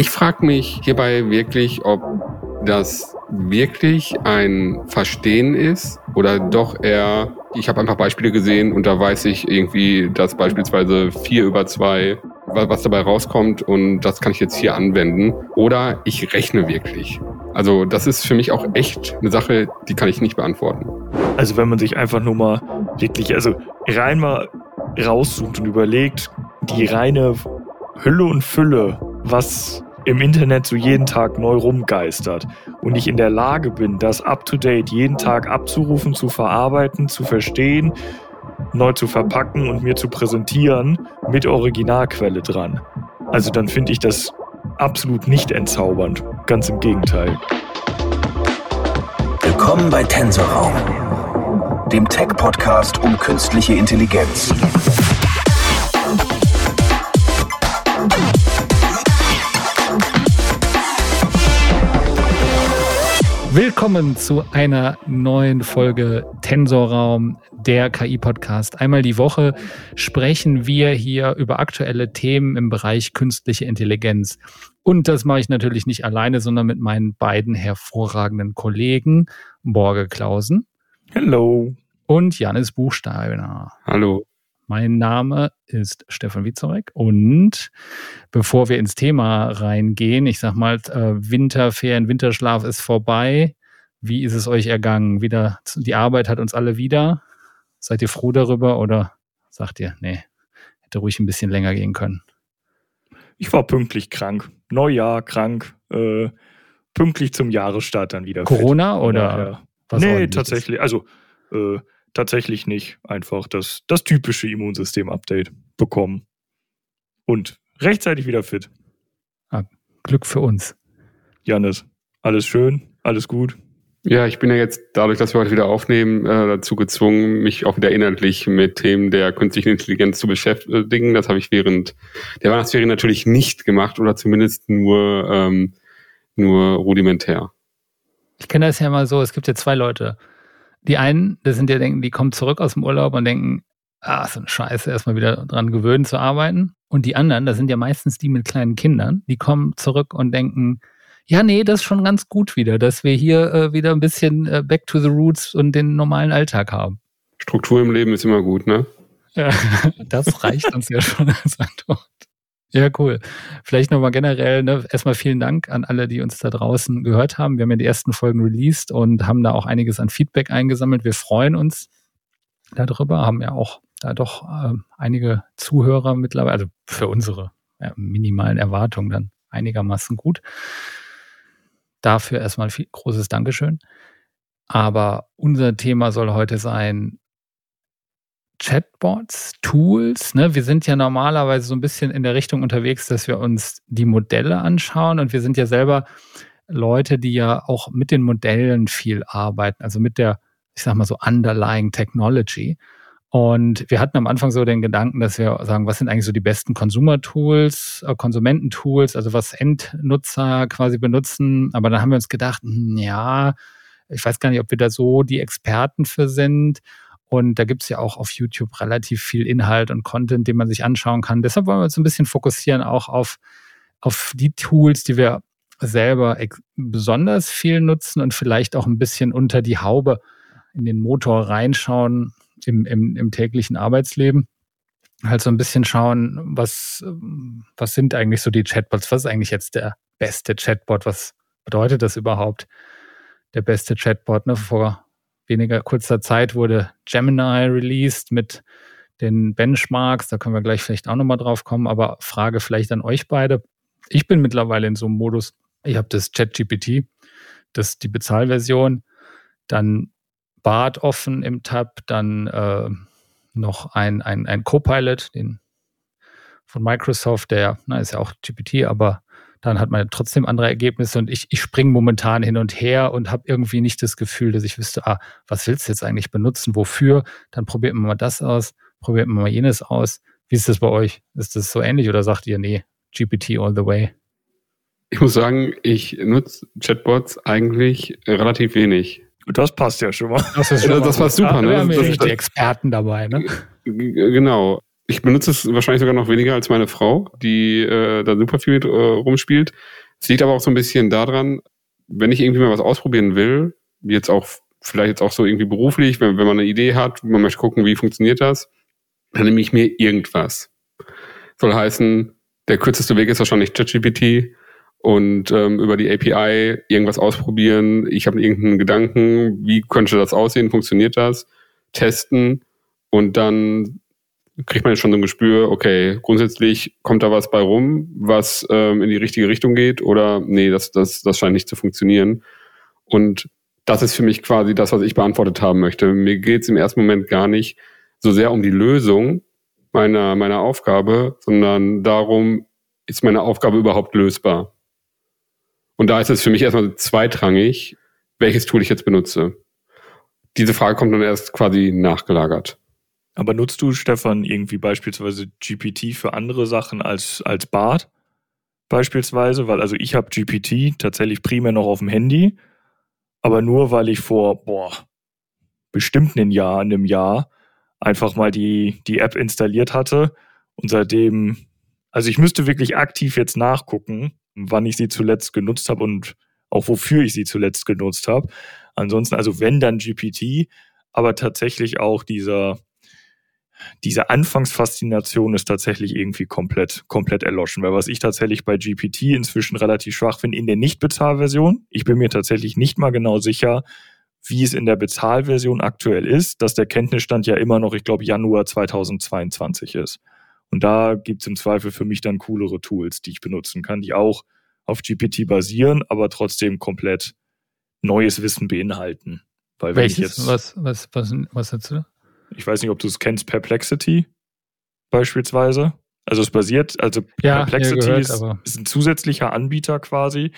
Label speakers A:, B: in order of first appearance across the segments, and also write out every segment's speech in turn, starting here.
A: Ich frage mich hierbei wirklich, ob das wirklich ein Verstehen ist oder doch eher, ich habe einfach Beispiele gesehen und da weiß ich irgendwie, dass beispielsweise vier über zwei was dabei rauskommt und das kann ich jetzt hier anwenden. Oder ich rechne wirklich. Also das ist für mich auch echt eine Sache, die kann ich nicht beantworten.
B: Also wenn man sich einfach nur mal wirklich, also rein mal rauszoomt und überlegt, die reine Hülle und Fülle, was im Internet so jeden Tag neu rumgeistert und ich in der Lage bin, das up-to-date jeden Tag abzurufen, zu verarbeiten, zu verstehen, neu zu verpacken und mir zu präsentieren mit Originalquelle dran. Also dann finde ich das absolut nicht entzaubernd. Ganz im Gegenteil.
C: Willkommen bei Tensorraum, dem Tech-Podcast um künstliche Intelligenz.
D: Willkommen zu einer neuen Folge Tensorraum, der KI-Podcast. Einmal die Woche sprechen wir hier über aktuelle Themen im Bereich künstliche Intelligenz. Und das mache ich natürlich nicht alleine, sondern mit meinen beiden hervorragenden Kollegen, Borge Klausen.
B: Hello.
D: Und Janis Buchsteiner.
A: Hallo.
D: Mein Name ist Stefan Witzorek und bevor wir ins Thema reingehen, ich sag mal, äh, Winterferien, Winterschlaf ist vorbei. Wie ist es euch ergangen? Wieder, die Arbeit hat uns alle wieder. Seid ihr froh darüber oder sagt ihr, nee, hätte ruhig ein bisschen länger gehen können?
B: Ich war pünktlich krank. Neujahr krank. Äh, pünktlich zum Jahresstart dann wieder.
D: Corona fit. oder?
B: Ja. Was nee, tatsächlich. Also äh, tatsächlich nicht einfach das, das typische Immunsystem-Update bekommen. Und rechtzeitig wieder fit.
D: Ah, Glück für uns.
B: Janis, alles schön, alles gut.
A: Ja, ich bin ja jetzt dadurch, dass wir heute wieder aufnehmen, äh, dazu gezwungen, mich auch wieder inhaltlich mit Themen der künstlichen Intelligenz zu beschäftigen. Das habe ich während der Weihnachtsferien natürlich nicht gemacht oder zumindest nur, ähm, nur rudimentär.
D: Ich kenne das ja mal so, es gibt ja zwei Leute. Die einen, das sind ja denken, die kommen zurück aus dem Urlaub und denken, ah, so eine Scheiße, erstmal wieder dran gewöhnen zu arbeiten. Und die anderen, das sind ja meistens die mit kleinen Kindern, die kommen zurück und denken, ja, nee, das ist schon ganz gut wieder, dass wir hier äh, wieder ein bisschen äh, back to the roots und den normalen Alltag haben.
A: Struktur im Leben ist immer gut, ne?
D: Ja, das reicht uns ja schon als Antwort. Ja, cool. Vielleicht nochmal generell, ne, erstmal vielen Dank an alle, die uns da draußen gehört haben. Wir haben ja die ersten Folgen released und haben da auch einiges an Feedback eingesammelt. Wir freuen uns darüber, haben ja auch da doch äh, einige Zuhörer mittlerweile, also für unsere ja, minimalen Erwartungen dann einigermaßen gut. Dafür erstmal viel, großes Dankeschön. Aber unser Thema soll heute sein, Chatbots, Tools. Ne? Wir sind ja normalerweise so ein bisschen in der Richtung unterwegs, dass wir uns die Modelle anschauen und wir sind ja selber Leute, die ja auch mit den Modellen viel arbeiten, also mit der, ich sag mal so, underlying Technology. Und wir hatten am Anfang so den Gedanken, dass wir sagen, was sind eigentlich so die besten Consumer-Tools, äh, Konsumententools, also was Endnutzer quasi benutzen. Aber dann haben wir uns gedacht, hm, ja, ich weiß gar nicht, ob wir da so die Experten für sind. Und da gibt's ja auch auf YouTube relativ viel Inhalt und Content, den man sich anschauen kann. Deshalb wollen wir uns ein bisschen fokussieren auch auf, auf die Tools, die wir selber besonders viel nutzen und vielleicht auch ein bisschen unter die Haube in den Motor reinschauen im, im, im täglichen Arbeitsleben. Halt so ein bisschen schauen, was, was sind eigentlich so die Chatbots? Was ist eigentlich jetzt der beste Chatbot? Was bedeutet das überhaupt? Der beste Chatbot, ne? Vor weniger kurzer Zeit wurde Gemini released mit den Benchmarks. Da können wir gleich vielleicht auch nochmal drauf kommen. Aber Frage vielleicht an euch beide. Ich bin mittlerweile in so einem Modus. Ich habe das ChatGPT, das ist die Bezahlversion, dann Bart offen im Tab, dann äh, noch ein, ein, ein Copilot, den von Microsoft, der, na, ist ja auch GPT, aber dann hat man trotzdem andere Ergebnisse und ich, ich springe momentan hin und her und habe irgendwie nicht das Gefühl, dass ich wüsste, ah, was willst du jetzt eigentlich benutzen, wofür? Dann probiert man mal das aus, probiert man mal jenes aus. Wie ist das bei euch? Ist das so ähnlich oder sagt ihr, nee, GPT all the way?
A: Ich muss sagen, ich nutze Chatbots eigentlich relativ wenig.
B: Das passt ja schon mal.
A: Das, ist schon das, das war super.
D: Da ne? haben wir die Experten dabei. Ne?
A: Genau. Ich benutze es wahrscheinlich sogar noch weniger als meine Frau, die äh, da super viel mit äh, rumspielt. Es liegt aber auch so ein bisschen daran, wenn ich irgendwie mal was ausprobieren will, jetzt auch vielleicht jetzt auch so irgendwie beruflich, wenn, wenn man eine Idee hat, man möchte gucken, wie funktioniert das, dann nehme ich mir irgendwas. Soll heißen, der kürzeste Weg ist wahrscheinlich ChatGPT und ähm, über die API irgendwas ausprobieren. Ich habe irgendeinen Gedanken, wie könnte das aussehen, funktioniert das, testen und dann kriegt man jetzt schon so ein Gespür, okay, grundsätzlich kommt da was bei rum, was ähm, in die richtige Richtung geht oder nee, das, das, das scheint nicht zu funktionieren. Und das ist für mich quasi das, was ich beantwortet haben möchte. Mir geht es im ersten Moment gar nicht so sehr um die Lösung meiner, meiner Aufgabe, sondern darum, ist meine Aufgabe überhaupt lösbar? Und da ist es für mich erstmal zweitrangig, welches Tool ich jetzt benutze. Diese Frage kommt dann erst quasi nachgelagert.
B: Aber nutzt du, Stefan, irgendwie beispielsweise GPT für andere Sachen als, als Bart? Beispielsweise, weil also ich habe GPT tatsächlich primär noch auf dem Handy aber nur weil ich vor, boah, bestimmt ein Jahr, einem Jahr einfach mal die, die App installiert hatte und seitdem, also ich müsste wirklich aktiv jetzt nachgucken, wann ich sie zuletzt genutzt habe und auch wofür ich sie zuletzt genutzt habe. Ansonsten, also wenn dann GPT, aber tatsächlich auch dieser, diese Anfangsfaszination ist tatsächlich irgendwie komplett, komplett erloschen. Weil was ich tatsächlich bei GPT inzwischen relativ schwach finde, in der Nicht-Bezahlversion, ich bin mir tatsächlich nicht mal genau sicher, wie es in der Bezahlversion aktuell ist, dass der Kenntnisstand ja immer noch, ich glaube, Januar 2022 ist. Und da gibt es im Zweifel für mich dann coolere Tools, die ich benutzen kann, die auch auf GPT basieren, aber trotzdem komplett neues Wissen beinhalten.
D: Weil Welches? Was, was, was, was hast du?
B: Ich weiß nicht, ob du es kennst, Perplexity beispielsweise. Also es basiert, also
D: ja,
B: Perplexity gehört, ist, ist, ein zusätzlicher Anbieter quasi,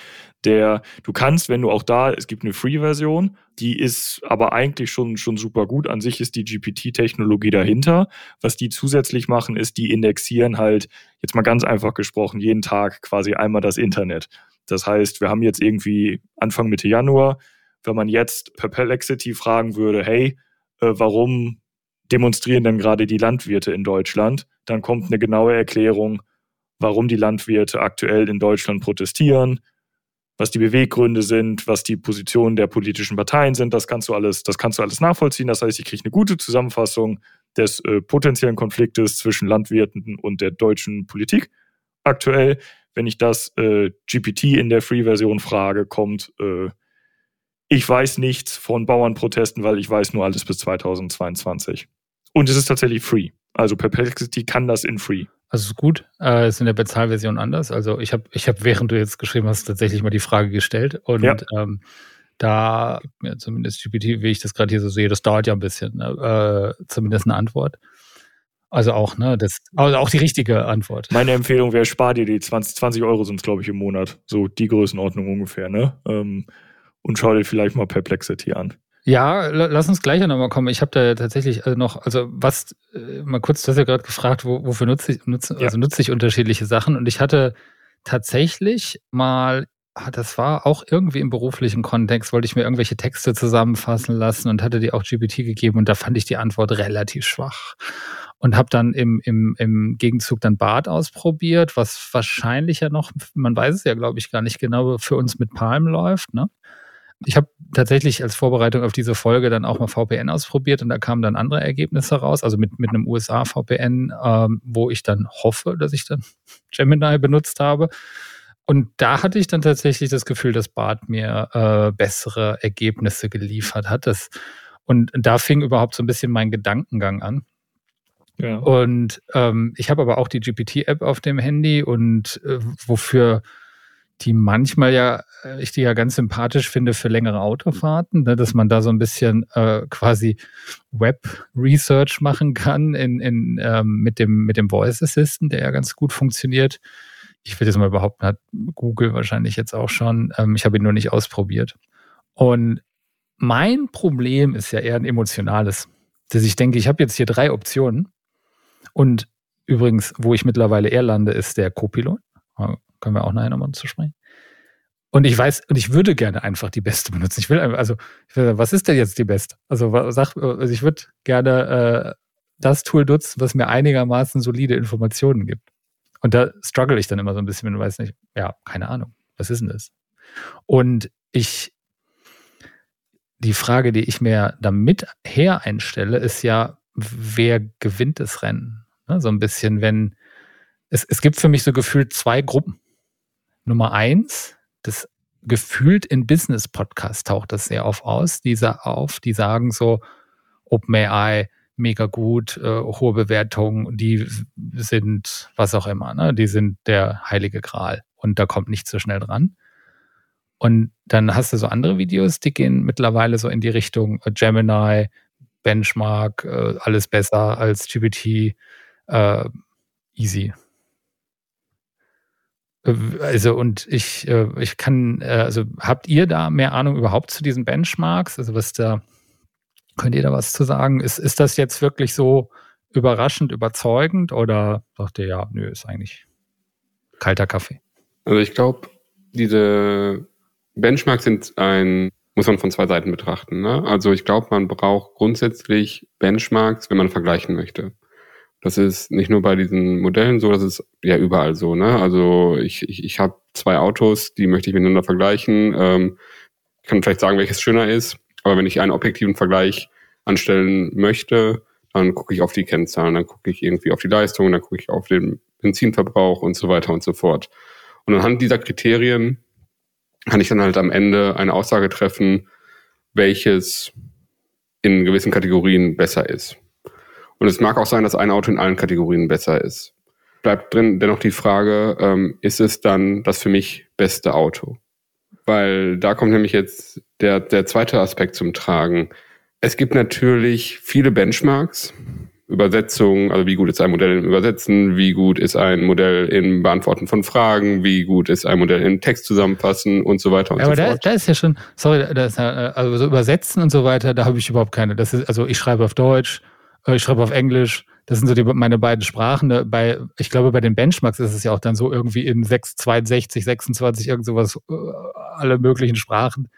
B: der du kannst, wenn du auch da, es gibt eine Free-Version, die ist aber eigentlich schon, schon super gut. An sich ist die GPT-Technologie dahinter. Was die zusätzlich machen, ist, die indexieren halt, jetzt mal ganz einfach gesprochen, jeden Tag quasi einmal das Internet. Das heißt, wir haben jetzt irgendwie Anfang Mitte Januar, wenn man jetzt Perplexity fragen würde, hey, äh, warum demonstrieren denn gerade die Landwirte in Deutschland? Dann kommt eine genaue Erklärung, warum die Landwirte aktuell in Deutschland protestieren, was die Beweggründe sind, was die Positionen der politischen Parteien sind. Das kannst du alles, das kannst du alles nachvollziehen. Das heißt, ich kriege eine gute Zusammenfassung des äh, potenziellen Konfliktes zwischen Landwirten und der deutschen Politik aktuell. Wenn ich das äh, GPT in der Free-Version frage, kommt äh, ich weiß nichts von Bauernprotesten, weil ich weiß nur alles bis 2022. Und es ist tatsächlich free. Also Perplexity kann das in free.
D: Also ist gut. Äh, ist in der Bezahlversion anders. Also ich habe, ich hab, während du jetzt geschrieben hast, tatsächlich mal die Frage gestellt. Und ja. ähm, da gibt mir zumindest GPT, wie ich das gerade hier so sehe, das dauert ja ein bisschen, ne? äh, zumindest eine Antwort. Also auch, ne, das, also auch die richtige Antwort.
B: Meine Empfehlung wäre, spar dir die 20, 20 Euro sind es, glaube ich, im Monat. So die Größenordnung ungefähr, ne? Ähm, und schau dir vielleicht mal Perplexity an.
D: Ja, lass uns gleich nochmal kommen. Ich habe da tatsächlich äh, noch, also was, äh, mal kurz, du hast ja gerade gefragt, wo, wofür nutze ich, nutze, ja. also nutze ich unterschiedliche Sachen und ich hatte tatsächlich mal, ah, das war auch irgendwie im beruflichen Kontext, wollte ich mir irgendwelche Texte zusammenfassen lassen und hatte die auch GPT gegeben und da fand ich die Antwort relativ schwach und habe dann im, im, im Gegenzug dann Bart ausprobiert, was wahrscheinlich ja noch, man weiß es ja glaube ich gar nicht genau, für uns mit Palm läuft, ne? Ich habe tatsächlich als Vorbereitung auf diese Folge dann auch mal VPN ausprobiert und da kamen dann andere Ergebnisse raus, also mit, mit einem USA-VPN, ähm, wo ich dann hoffe, dass ich dann Gemini benutzt habe. Und da hatte ich dann tatsächlich das Gefühl, dass Bart mir äh, bessere Ergebnisse geliefert hat. Das, und da fing überhaupt so ein bisschen mein Gedankengang an. Ja. Und ähm, ich habe aber auch die GPT-App auf dem Handy und äh, wofür die manchmal ja, äh, ich die ja ganz sympathisch finde für längere Autofahrten, ne, dass man da so ein bisschen äh, quasi Web-Research machen kann in, in, ähm, mit, dem, mit dem Voice Assistant, der ja ganz gut funktioniert. Ich will jetzt mal behaupten, hat Google wahrscheinlich jetzt auch schon. Ähm, ich habe ihn nur nicht ausprobiert. Und mein Problem ist ja eher ein emotionales, dass ich denke, ich habe jetzt hier drei Optionen. Und übrigens, wo ich mittlerweile eher lande, ist der Copilot können wir auch nachher nochmal zu sprechen. Und ich weiß, und ich würde gerne einfach die beste benutzen. Ich will also, ich will, was ist denn jetzt die beste? Also, sag, also ich würde gerne das Tool nutzen, was mir einigermaßen solide Informationen gibt. Und da struggle ich dann immer so ein bisschen, wenn du weißt nicht, ja, keine Ahnung, was ist denn das? Und ich, die Frage, die ich mir damit her einstelle, ist ja, wer gewinnt das Rennen? Ne, so ein bisschen, wenn es, es gibt für mich so gefühlt zwei Gruppen. Nummer eins, das gefühlt in Business-Podcasts taucht das sehr oft aus, diese auf, die sagen so, OpenAI, mega gut, äh, hohe Bewertungen, die sind was auch immer, ne? die sind der heilige Gral und da kommt nichts so schnell dran. Und dann hast du so andere Videos, die gehen mittlerweile so in die Richtung äh, Gemini, Benchmark, äh, alles besser als GPT, äh, easy. Also und ich, äh, ich kann, äh, also habt ihr da mehr Ahnung überhaupt zu diesen Benchmarks? Also was da Könnt ihr da was zu sagen? Ist, ist das jetzt wirklich so überraschend, überzeugend oder sagt ihr, ja, nö, ist eigentlich kalter Kaffee?
A: Also ich glaube, diese Benchmarks sind ein, muss man von zwei Seiten betrachten. Ne? Also ich glaube, man braucht grundsätzlich Benchmarks, wenn man vergleichen möchte. Das ist nicht nur bei diesen Modellen so, das ist ja überall so. Ne? Also ich, ich, ich habe zwei Autos, die möchte ich miteinander vergleichen. Ähm, kann vielleicht sagen, welches schöner ist. Aber wenn ich einen objektiven Vergleich anstellen möchte, dann gucke ich auf die Kennzahlen, dann gucke ich irgendwie auf die Leistung, dann gucke ich auf den Benzinverbrauch und so weiter und so fort. Und anhand dieser Kriterien kann ich dann halt am Ende eine Aussage treffen, welches in gewissen Kategorien besser ist. Und es mag auch sein, dass ein Auto in allen Kategorien besser ist. Bleibt drin dennoch die Frage, ähm, ist es dann das für mich beste Auto? Weil da kommt nämlich jetzt der, der zweite Aspekt zum Tragen. Es gibt natürlich viele Benchmarks, Übersetzungen, also wie gut ist ein Modell im Übersetzen, wie gut ist ein Modell im Beantworten von Fragen, wie gut ist ein Modell im Text zusammenfassen und so weiter und
D: ja,
A: so
D: aber
A: fort.
D: Da, da ist ja schon, sorry, da ist, also so Übersetzen und so weiter, da habe ich überhaupt keine. Das ist, also ich schreibe auf Deutsch, äh, ich schreibe auf Englisch, das sind so die, meine beiden Sprachen. Bei, ich glaube, bei den Benchmarks ist es ja auch dann so irgendwie in 6, 62, 26, irgend sowas, äh, alle möglichen Sprachen.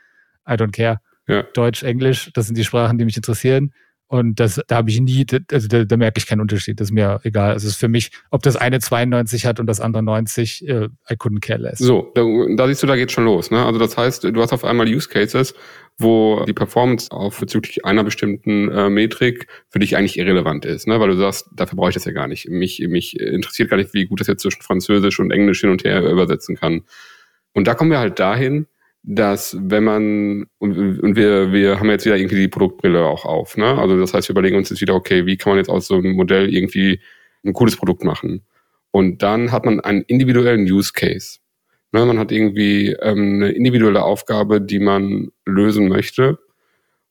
D: I don't care. Ja. Deutsch, Englisch, das sind die Sprachen, die mich interessieren. Und das, da habe ich nie, also da, da merke ich keinen Unterschied. Das ist mir egal. Also es ist für mich, ob das eine 92 hat und das andere 90, äh, I couldn't care less.
A: So, da, da siehst du, da geht schon los. Ne? Also das heißt, du hast auf einmal Use Cases, wo die Performance auf bezüglich einer bestimmten äh, Metrik für dich eigentlich irrelevant ist, ne? weil du sagst, dafür brauche ich das ja gar nicht. Mich, mich interessiert gar nicht, wie gut das jetzt zwischen Französisch und Englisch hin und her übersetzen kann. Und da kommen wir halt dahin, dass wenn man, und, und wir, wir haben jetzt wieder irgendwie die Produktbrille auch auf, ne? Also das heißt, wir überlegen uns jetzt wieder, okay, wie kann man jetzt aus so einem Modell irgendwie ein cooles Produkt machen? Und dann hat man einen individuellen Use Case. Ne? Man hat irgendwie ähm, eine individuelle Aufgabe, die man lösen möchte.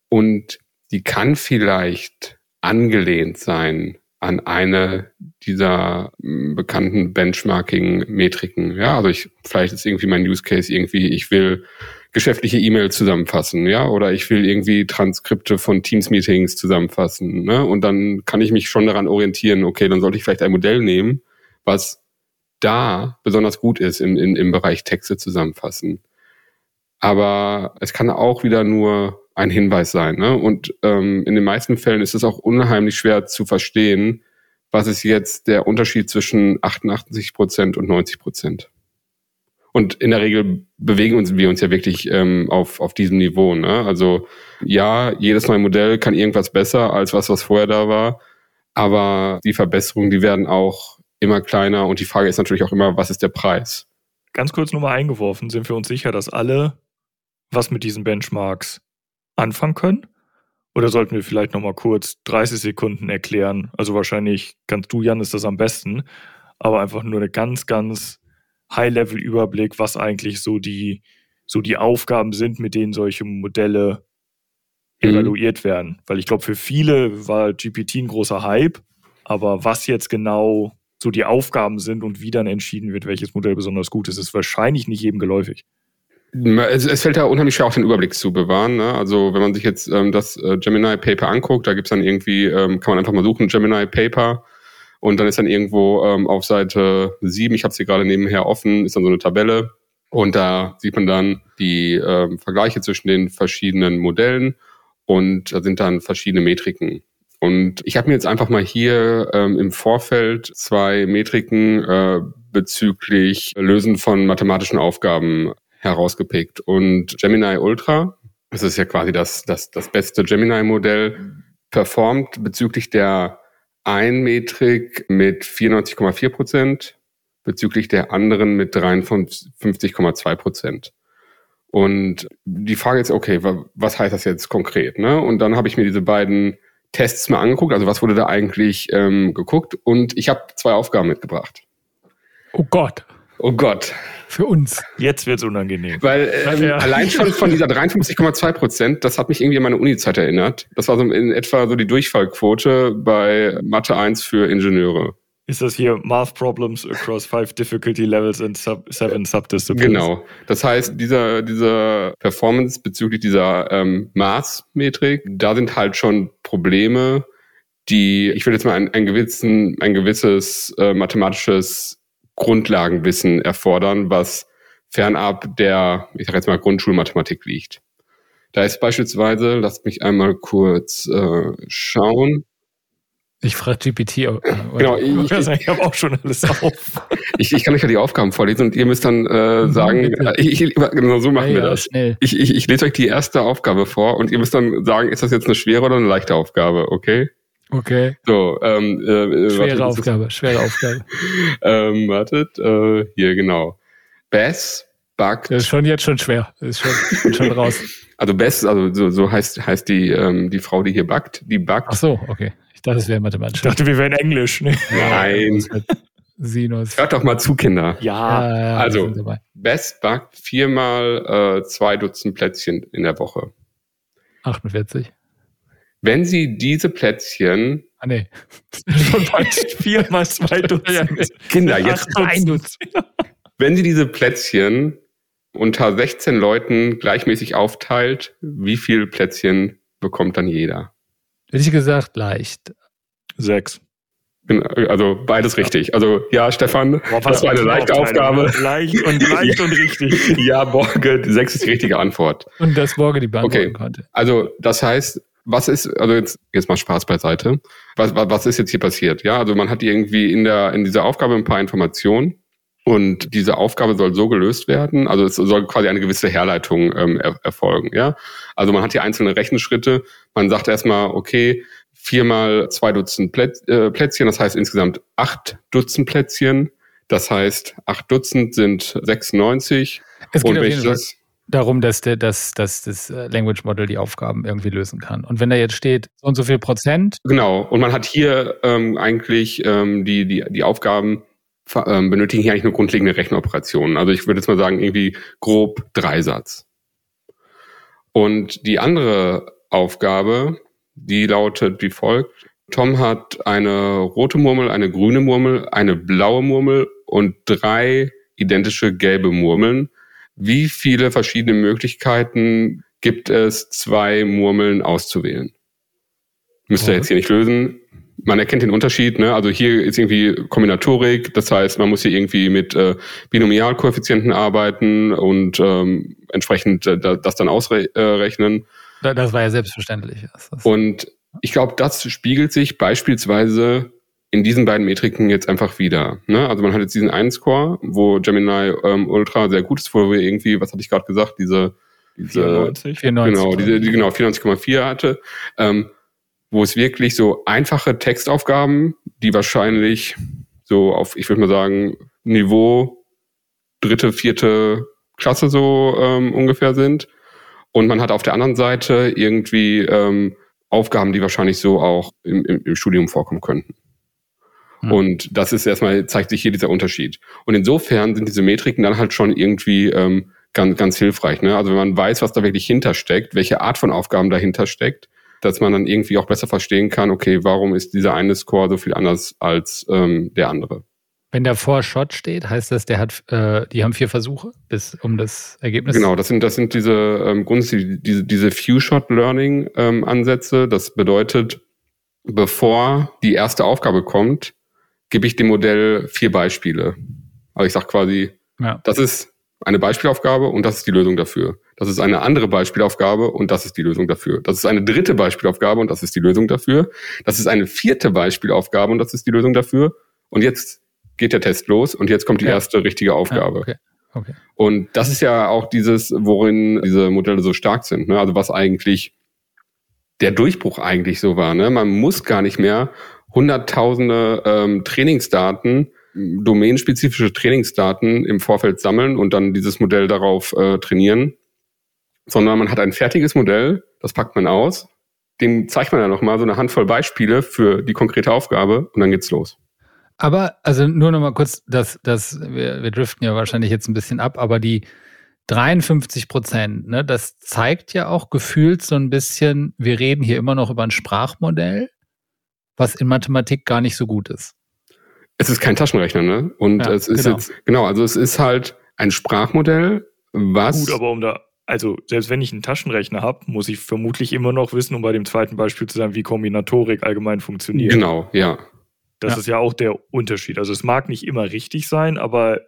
A: Und die kann vielleicht angelehnt sein an eine dieser hm, bekannten Benchmarking-Metriken. Ja, also ich, vielleicht ist irgendwie mein Use Case irgendwie, ich will geschäftliche E-Mails zusammenfassen, ja, oder ich will irgendwie Transkripte von Teams-Meetings zusammenfassen, ne? Und dann kann ich mich schon daran orientieren, okay, dann sollte ich vielleicht ein Modell nehmen, was da besonders gut ist im, im, im Bereich Texte zusammenfassen. Aber es kann auch wieder nur ein Hinweis sein. Ne? Und ähm, in den meisten Fällen ist es auch unheimlich schwer zu verstehen, was ist jetzt der Unterschied zwischen 88 Prozent und 90 Prozent. Und in der Regel bewegen uns wir uns ja wirklich ähm, auf, auf diesem Niveau. Ne? Also ja, jedes neue Modell kann irgendwas besser als was, was vorher da war. Aber die Verbesserungen, die werden auch immer kleiner. Und die Frage ist natürlich auch immer, was ist der Preis?
B: Ganz kurz nur mal eingeworfen, sind wir uns sicher, dass alle was mit diesen Benchmarks anfangen können? Oder sollten wir vielleicht nochmal kurz 30 Sekunden erklären? Also wahrscheinlich kannst du, Jan, ist das am besten, aber einfach nur eine ganz, ganz High-Level-Überblick, was eigentlich so die, so die Aufgaben sind, mit denen solche Modelle mhm. evaluiert werden. Weil ich glaube, für viele war GPT ein großer Hype, aber was jetzt genau so die Aufgaben sind und wie dann entschieden wird, welches Modell besonders gut ist, ist wahrscheinlich nicht jedem geläufig.
A: Es, es fällt da unheimlich schwer, auch den Überblick zu bewahren. Ne? Also wenn man sich jetzt ähm, das äh, Gemini Paper anguckt, da gibt's dann irgendwie, ähm, kann man einfach mal suchen, Gemini Paper. Und dann ist dann irgendwo ähm, auf Seite 7, ich habe sie gerade nebenher offen, ist dann so eine Tabelle. Und da sieht man dann die ähm, Vergleiche zwischen den verschiedenen Modellen und da sind dann verschiedene Metriken. Und ich habe mir jetzt einfach mal hier ähm, im Vorfeld zwei Metriken äh, bezüglich Lösen von mathematischen Aufgaben herausgepickt. Und Gemini Ultra, das ist ja quasi das, das, das beste Gemini-Modell, performt bezüglich der einen Metrik mit 94,4 Prozent, bezüglich der anderen mit 53,2 Prozent. Und die Frage ist, okay, was heißt das jetzt konkret? Ne? Und dann habe ich mir diese beiden Tests mal angeguckt. Also was wurde da eigentlich ähm, geguckt? Und ich habe zwei Aufgaben mitgebracht.
D: Oh Gott.
A: Oh Gott.
D: Für uns.
B: Jetzt wird's unangenehm.
A: Weil ähm, ja. allein schon von dieser 53,2 Prozent, das hat mich irgendwie an meine Uni-Zeit erinnert. Das war so in etwa so die Durchfallquote bei Mathe 1 für Ingenieure.
B: Ist das hier Math Problems across five difficulty levels and sub seven subdisciplines?
A: Genau. Das heißt, dieser, dieser Performance bezüglich dieser ähm, Maßmetrik, da sind halt schon Probleme, die, ich will jetzt mal ein, ein, gewissen, ein gewisses äh, mathematisches Grundlagenwissen erfordern, was fernab der, ich sag jetzt mal, Grundschulmathematik liegt. Da ist beispielsweise, lasst mich einmal kurz äh, schauen.
D: Ich frage GPT. Äh,
B: genau, ich, ich, ich habe auch schon alles auf.
A: ich, ich kann euch ja die Aufgaben vorlesen und ihr müsst dann äh, mhm, sagen, äh, ich, ich, genau so machen ja, wir ja, das. Schnell. Ich, ich, ich lese euch die erste Aufgabe vor und ihr müsst dann sagen, ist das jetzt eine schwere oder eine leichte Aufgabe, okay?
D: Okay.
A: So, ähm,
D: äh, schwere wartet, Aufgabe, schwere Aufgabe.
A: ähm, wartet, äh, hier genau. Bess backt.
D: Das ist schon jetzt schon schwer. Das ist schon, schon raus.
A: Also Bess, also so, so heißt heißt die ähm, die Frau, die hier backt, die backt.
D: Ach so, okay dachte, es wäre Mathematisch.
B: Ich dachte, wir wären Englisch. Ne?
A: Nein.
D: Sinus.
A: Hört doch mal zu, Kinder.
B: Ja.
A: ja, ja also, Best backt viermal äh, zwei Dutzend Plätzchen in der Woche.
D: 48.
A: Wenn Sie diese Plätzchen.
D: Ah, nee.
B: Schon bald viermal zwei Dutzend.
A: Kinder, jetzt
D: ein Dutzend.
A: Wenn Sie diese Plätzchen unter 16 Leuten gleichmäßig aufteilt, wie viel Plätzchen bekommt dann jeder?
D: Hätte ich gesagt, leicht.
B: Sechs.
A: Also beides richtig. Also ja, Stefan, Boah, das war eine leichte Aufgabe.
B: Leicht und leicht und richtig.
A: Ja, Borge, sechs ist die richtige Antwort.
D: Und dass Borge die beantworten okay. konnte.
A: Also das heißt, was ist, also jetzt, jetzt mal Spaß beiseite. Was, was, was ist jetzt hier passiert? Ja, also man hat irgendwie in der, in dieser Aufgabe ein paar Informationen und diese Aufgabe soll so gelöst werden, also es soll quasi eine gewisse Herleitung ähm, er erfolgen. Ja, also man hat hier einzelne Rechenschritte. Man sagt erstmal, okay, viermal zwei Dutzend Plätz, äh, Plätzchen, das heißt insgesamt acht Dutzend Plätzchen. Das heißt, acht Dutzend sind 96.
D: Es geht und auf jeden Fall darum, dass, der, dass, dass das äh, Language Model die Aufgaben irgendwie lösen kann. Und wenn da jetzt steht, so und so viel Prozent.
A: Genau. Und man hat hier ähm, eigentlich ähm, die, die, die Aufgaben benötigen hier eigentlich nur grundlegende Rechenoperationen. Also ich würde jetzt mal sagen, irgendwie grob Dreisatz. Und die andere Aufgabe, die lautet wie folgt. Tom hat eine rote Murmel, eine grüne Murmel, eine blaue Murmel und drei identische gelbe Murmeln. Wie viele verschiedene Möglichkeiten gibt es, zwei Murmeln auszuwählen? Müsst ihr jetzt hier nicht lösen man erkennt den Unterschied, ne? Also hier ist irgendwie Kombinatorik, das heißt, man muss hier irgendwie mit äh, Binomialkoeffizienten arbeiten und ähm, entsprechend äh, das dann ausrechnen.
D: Das war ja selbstverständlich.
A: Und ich glaube, das spiegelt sich beispielsweise in diesen beiden Metriken jetzt einfach wieder. Ne? Also man hat jetzt diesen einen Score, wo Gemini ähm, Ultra sehr gut ist, wo wir irgendwie, was hatte ich gerade gesagt, diese, diese
D: 94, 94.
A: genau, diese, die, genau 94,4 hatte. Ähm, wo es wirklich so einfache Textaufgaben, die wahrscheinlich so auf, ich würde mal sagen, Niveau dritte, vierte Klasse so ähm, ungefähr sind. Und man hat auf der anderen Seite irgendwie ähm, Aufgaben, die wahrscheinlich so auch im, im, im Studium vorkommen könnten. Hm. Und das ist erstmal, zeigt sich hier dieser Unterschied. Und insofern sind diese Metriken dann halt schon irgendwie ähm, ganz, ganz hilfreich. Ne? Also wenn man weiß, was da wirklich hintersteckt, welche Art von Aufgaben dahinter steckt, dass man dann irgendwie auch besser verstehen kann, okay, warum ist dieser eine Score so viel anders als ähm, der andere.
D: Wenn der vor Shot steht, heißt das, der hat, äh, die haben vier Versuche, bis um das Ergebnis.
A: Genau, das sind das sind diese ähm, grundsätzlich diese diese Few Shot Learning ähm, Ansätze. Das bedeutet, bevor die erste Aufgabe kommt, gebe ich dem Modell vier Beispiele. Also ich sage quasi, ja. das ist eine Beispielaufgabe und das ist die Lösung dafür. Das ist eine andere Beispielaufgabe und das ist die Lösung dafür. Das ist eine dritte Beispielaufgabe und das ist die Lösung dafür. Das ist eine vierte Beispielaufgabe und das ist die Lösung dafür. Und jetzt geht der Test los und jetzt kommt die ja. erste richtige Aufgabe. Ja, okay. Okay. Und das ist ja auch dieses, worin diese Modelle so stark sind. Ne? Also was eigentlich der Durchbruch eigentlich so war. Ne? Man muss gar nicht mehr hunderttausende ähm, Trainingsdaten, domänenspezifische Trainingsdaten im Vorfeld sammeln und dann dieses Modell darauf äh, trainieren, sondern man hat ein fertiges Modell, das packt man aus, dem zeigt man dann nochmal so eine Handvoll Beispiele für die konkrete Aufgabe und dann geht's los.
D: Aber, also nur nochmal kurz, das, das, wir, wir driften ja wahrscheinlich jetzt ein bisschen ab, aber die 53 Prozent, ne, das zeigt ja auch gefühlt so ein bisschen, wir reden hier immer noch über ein Sprachmodell, was in Mathematik gar nicht so gut ist.
A: Es ist kein Taschenrechner, ne? Und ja, es ist genau. jetzt, genau, also es ist halt ein Sprachmodell, was.
B: Gut, aber um da, also selbst wenn ich einen Taschenrechner habe, muss ich vermutlich immer noch wissen, um bei dem zweiten Beispiel zu sagen, wie Kombinatorik allgemein funktioniert.
A: Genau, ja.
B: Das ja. ist ja auch der Unterschied. Also es mag nicht immer richtig sein, aber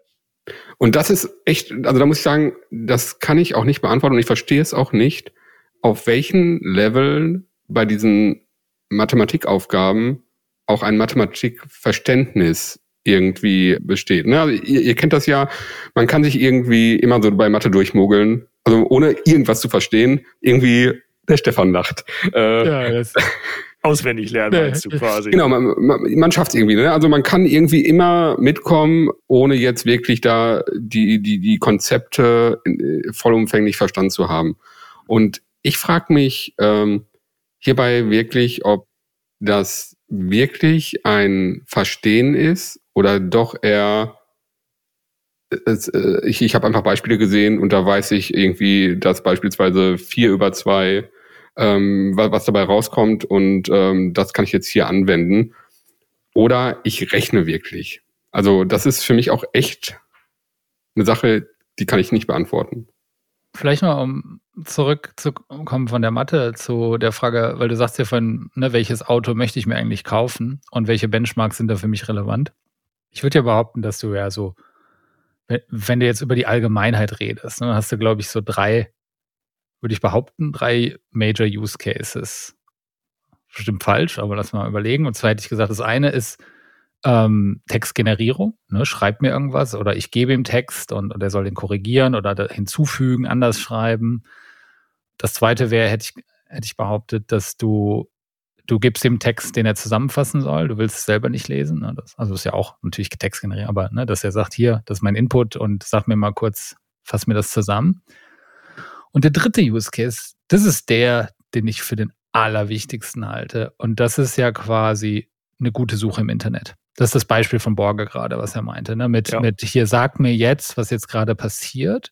A: und das ist echt, also da muss ich sagen, das kann ich auch nicht beantworten und ich verstehe es auch nicht, auf welchen Leveln bei diesen Mathematikaufgaben auch ein Mathematikverständnis irgendwie besteht. Ne? Also ihr, ihr, kennt das ja, man kann sich irgendwie immer so bei Mathe durchmogeln, also ohne irgendwas zu verstehen, irgendwie der Stefan lacht. Äh, ja,
B: das auswendig lernen, meinst du quasi.
A: Genau, man, man, man schafft es irgendwie. Ne? Also man kann irgendwie immer mitkommen, ohne jetzt wirklich da die, die, die Konzepte äh, vollumfänglich verstanden zu haben. Und ich frage mich ähm, hierbei wirklich, ob das wirklich ein Verstehen ist oder doch eher es, äh, ich, ich habe einfach Beispiele gesehen und da weiß ich irgendwie, dass beispielsweise vier über zwei ähm, was, dabei rauskommt und ähm, das kann ich jetzt hier anwenden. Oder ich rechne wirklich. Also das ist für mich auch echt eine Sache, die kann ich nicht beantworten.
D: Vielleicht mal, um zurückzukommen von der Mathe zu der Frage, weil du sagst ja von, ne, welches Auto möchte ich mir eigentlich kaufen und welche Benchmarks sind da für mich relevant. Ich würde ja behaupten, dass du ja so, wenn du jetzt über die Allgemeinheit redest, ne, hast du, glaube ich, so drei würde ich behaupten, drei Major Use Cases. Bestimmt falsch, aber lass mal überlegen. Und zwar hätte ich gesagt, das eine ist ähm, Textgenerierung. Ne? Schreibt mir irgendwas oder ich gebe ihm Text und, und er soll den korrigieren oder hinzufügen, anders schreiben. Das zweite wäre, hätte ich, hätte ich behauptet, dass du du gibst dem Text, den er zusammenfassen soll. Du willst es selber nicht lesen. Ne? Das, also ist ja auch natürlich Text generieren, aber ne, dass er sagt, hier, das ist mein Input und sag mir mal kurz, fass mir das zusammen. Und der dritte Use Case, das ist der, den ich für den allerwichtigsten halte. Und das ist ja quasi eine gute Suche im Internet. Das ist das Beispiel von Borge gerade, was er meinte, ne? mit, ja. mit hier sag mir jetzt, was jetzt gerade passiert.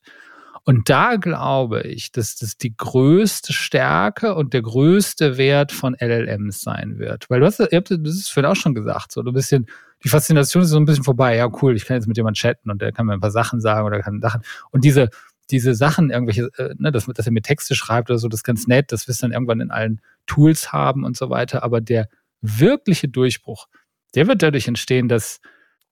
D: Und da glaube ich, dass das die größte Stärke und der größte Wert von LLMs sein wird. Weil du hast, ihr habt, das ist vorhin auch schon gesagt, so ein bisschen, die Faszination ist so ein bisschen vorbei. Ja, cool, ich kann jetzt mit jemandem chatten und der kann mir ein paar Sachen sagen oder kann Sachen. Und diese, diese Sachen, irgendwelche, äh, ne, dass, dass er mir Texte schreibt oder so, das ist ganz nett, das wirst du dann irgendwann in allen Tools haben und so weiter. Aber der wirkliche Durchbruch, der wird dadurch entstehen, dass,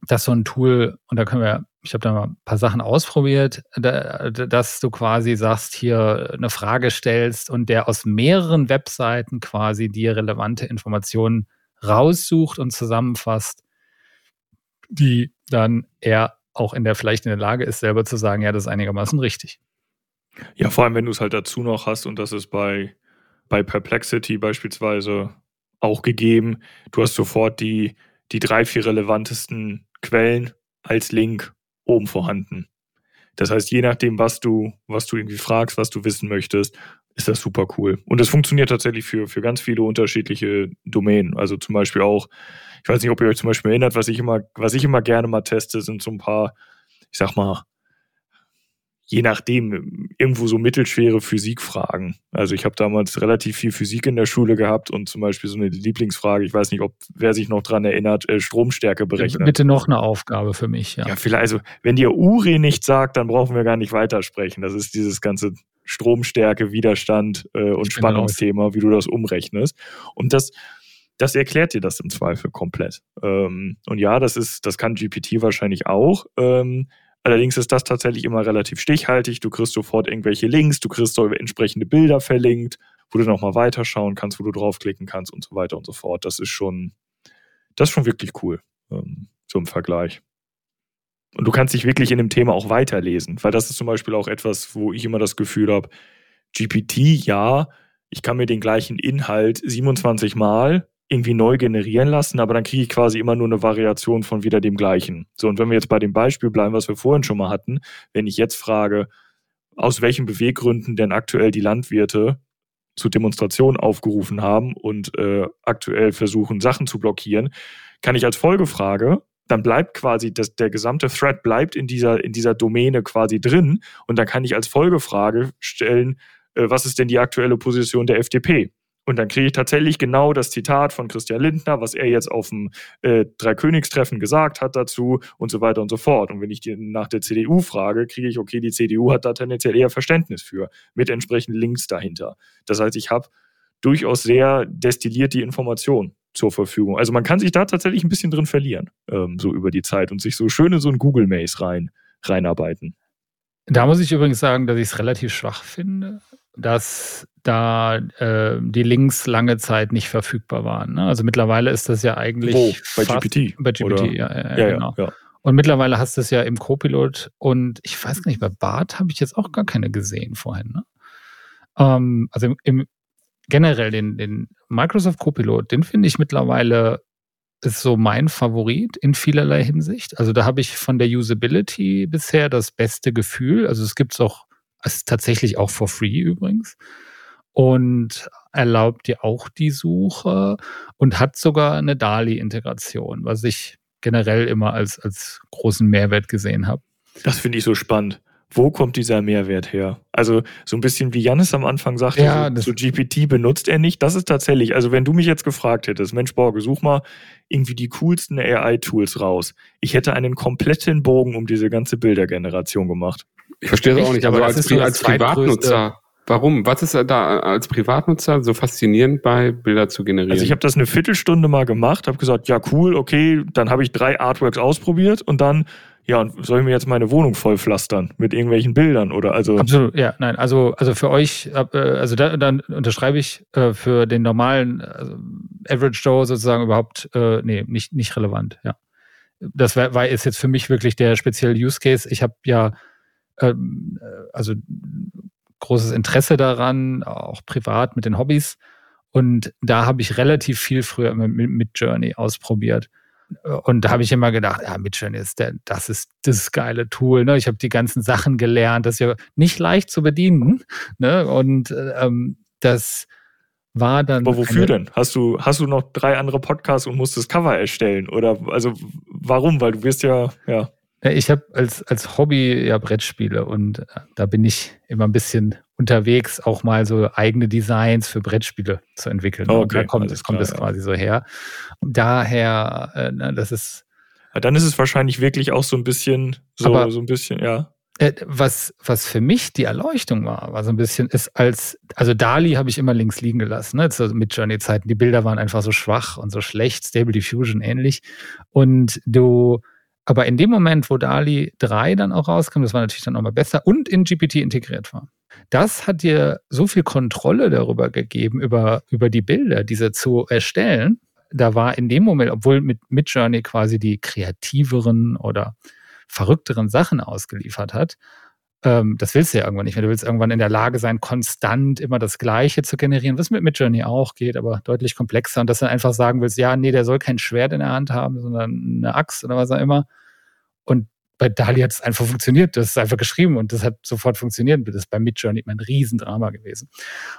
D: dass so ein Tool, und da können wir, ich habe da mal ein paar Sachen ausprobiert, da, dass du quasi sagst, hier eine Frage stellst und der aus mehreren Webseiten quasi dir relevante Informationen raussucht und zusammenfasst, die dann er auch in der vielleicht in der Lage ist, selber zu sagen, ja, das ist einigermaßen richtig.
B: Ja, vor allem, wenn du es halt dazu noch hast, und das ist bei, bei Perplexity beispielsweise auch gegeben, du hast sofort die, die drei, vier relevantesten Quellen als Link oben vorhanden. Das heißt, je nachdem, was du, was du irgendwie fragst, was du wissen möchtest, ist das super cool. Und es funktioniert tatsächlich für, für ganz viele unterschiedliche Domänen. Also zum Beispiel auch, ich weiß nicht, ob ihr euch zum Beispiel erinnert, was ich immer, was ich immer gerne mal teste, sind so ein paar, ich sag mal, je nachdem, irgendwo so mittelschwere Physikfragen. Also ich habe damals relativ viel Physik in der Schule gehabt und zum Beispiel so eine Lieblingsfrage, ich weiß nicht, ob wer sich noch dran erinnert, äh, Stromstärke berechnen.
D: Bitte noch eine Aufgabe für mich, ja.
B: Ja, vielleicht, also wenn dir Uri nicht sagt, dann brauchen wir gar nicht weitersprechen. Das ist dieses ganze Stromstärke, Widerstand äh, und Spannungsthema, wie du das umrechnest. Und das, das erklärt dir das im Zweifel komplett. Ähm, und ja, das ist, das kann GPT wahrscheinlich auch. Ähm, Allerdings ist das tatsächlich immer relativ stichhaltig. Du kriegst sofort irgendwelche Links, du kriegst so entsprechende Bilder verlinkt, wo du nochmal weiterschauen kannst, wo du draufklicken kannst und so weiter und so fort. Das ist schon, das ist schon wirklich cool, ähm, so im Vergleich. Und du kannst dich wirklich in dem Thema auch weiterlesen, weil das ist zum Beispiel auch etwas, wo ich immer das Gefühl habe, GPT, ja, ich kann mir den gleichen Inhalt 27 Mal irgendwie neu generieren lassen, aber dann kriege ich quasi immer nur eine Variation von wieder dem gleichen. So, und wenn wir jetzt bei dem Beispiel bleiben, was wir vorhin schon mal hatten, wenn ich jetzt frage, aus welchen Beweggründen denn aktuell die Landwirte zu Demonstrationen aufgerufen haben und äh, aktuell versuchen, Sachen zu blockieren, kann ich als Folgefrage, dann bleibt quasi, das, der gesamte Thread bleibt in dieser, in dieser Domäne quasi drin und dann kann ich als Folgefrage stellen, äh, was ist denn die aktuelle Position der FDP? Und dann kriege ich tatsächlich genau das Zitat von Christian Lindner, was er jetzt auf dem äh, Dreikönigstreffen gesagt hat dazu und so weiter und so fort. Und wenn ich die nach der CDU frage, kriege ich, okay, die CDU hat da tendenziell eher Verständnis für, mit entsprechenden Links dahinter. Das heißt, ich habe durchaus sehr destilliert die Information zur Verfügung. Also man kann sich da tatsächlich ein bisschen drin verlieren, ähm, so über die Zeit und sich so schön in so ein Google Maze rein, reinarbeiten.
D: Da muss ich übrigens sagen, dass ich es relativ schwach finde dass da äh, die Links lange Zeit nicht verfügbar waren. Ne? Also mittlerweile ist das ja eigentlich
B: Wo? bei GPT.
D: Bei GPT, ja, ja, ja, genau. Ja, und mittlerweile hast du es ja im Copilot und ich weiß gar nicht, bei Bart habe ich jetzt auch gar keine gesehen vorhin. Ne? Ähm, also im, im, generell den, den Microsoft Copilot, den finde ich mittlerweile ist so mein Favorit in vielerlei Hinsicht. Also da habe ich von der Usability bisher das beste Gefühl. Also es gibt es auch ist tatsächlich auch for free übrigens. Und erlaubt dir auch die Suche und hat sogar eine DALI-Integration, was ich generell immer als, als großen Mehrwert gesehen habe.
B: Das finde ich so spannend. Wo kommt dieser Mehrwert her? Also so ein bisschen wie Janis am Anfang sagte,
D: ja,
B: so, so, GPT benutzt er nicht. Das ist tatsächlich, also wenn du mich jetzt gefragt hättest, Mensch Borge, such mal irgendwie die coolsten AI-Tools raus. Ich hätte einen kompletten Bogen um diese ganze Bildergeneration gemacht.
A: Ich verstehe das auch nicht, aber als, so als Privatnutzer, warum? Was ist da als Privatnutzer so faszinierend bei Bilder zu generieren?
B: Also ich habe das eine Viertelstunde mal gemacht, habe gesagt, ja cool, okay, dann habe ich drei Artworks ausprobiert und dann ja, und soll ich mir jetzt meine Wohnung vollpflastern mit irgendwelchen Bildern oder also?
D: Absolut, ja, nein, also also für euch, äh, also da, dann unterschreibe ich äh, für den normalen also Average Joe sozusagen überhaupt, äh, nee, nicht nicht relevant, ja. Das war, war ist jetzt für mich wirklich der spezielle Use Case. Ich habe ja ähm, äh, also großes Interesse daran, auch privat mit den Hobbys. Und da habe ich relativ viel früher mit, mit Journey ausprobiert. Und da habe ich immer gedacht, ja, Midjourney ist der, das ist das geile Tool. Ne? Ich habe die ganzen Sachen gelernt, das ist ja nicht leicht zu bedienen. Ne? Und ähm, das war dann.
B: Aber wofür denn? Hast du, hast du noch drei andere Podcasts und musst das Cover erstellen? Oder also warum? Weil du wirst ja, ja.
D: Ich habe als, als Hobby ja Brettspiele und äh, da bin ich immer ein bisschen unterwegs, auch mal so eigene Designs für Brettspiele zu entwickeln.
B: Okay, und
D: da kommt, das, kommt klar, das quasi ja. so her. Daher, äh, ne, das ist.
B: Ja, dann ist es wahrscheinlich wirklich auch so ein bisschen, so, aber, so ein bisschen, ja.
D: Äh, was, was für mich die Erleuchtung war, war so ein bisschen, ist als, also Dali habe ich immer links liegen gelassen, ne, also mit Journey-Zeiten. Die Bilder waren einfach so schwach und so schlecht, Stable Diffusion ähnlich. Und du, aber in dem Moment, wo DALI 3 dann auch rauskam, das war natürlich dann nochmal besser und in GPT integriert war. Das hat dir so viel Kontrolle darüber gegeben, über, über die Bilder, diese zu erstellen. Da war in dem Moment, obwohl mit Midjourney quasi die kreativeren oder verrückteren Sachen ausgeliefert hat, ähm, das willst du ja irgendwann nicht mehr. Du willst irgendwann in der Lage sein, konstant immer das Gleiche zu generieren, was mit Midjourney auch geht, aber deutlich komplexer. Und dass du einfach sagen willst, ja, nee, der soll kein Schwert in der Hand haben, sondern eine Axt oder was auch immer. Und bei Dali hat es einfach funktioniert. Das ist einfach geschrieben und das hat sofort funktioniert. Das ist bei Midjourney ein Riesendrama gewesen.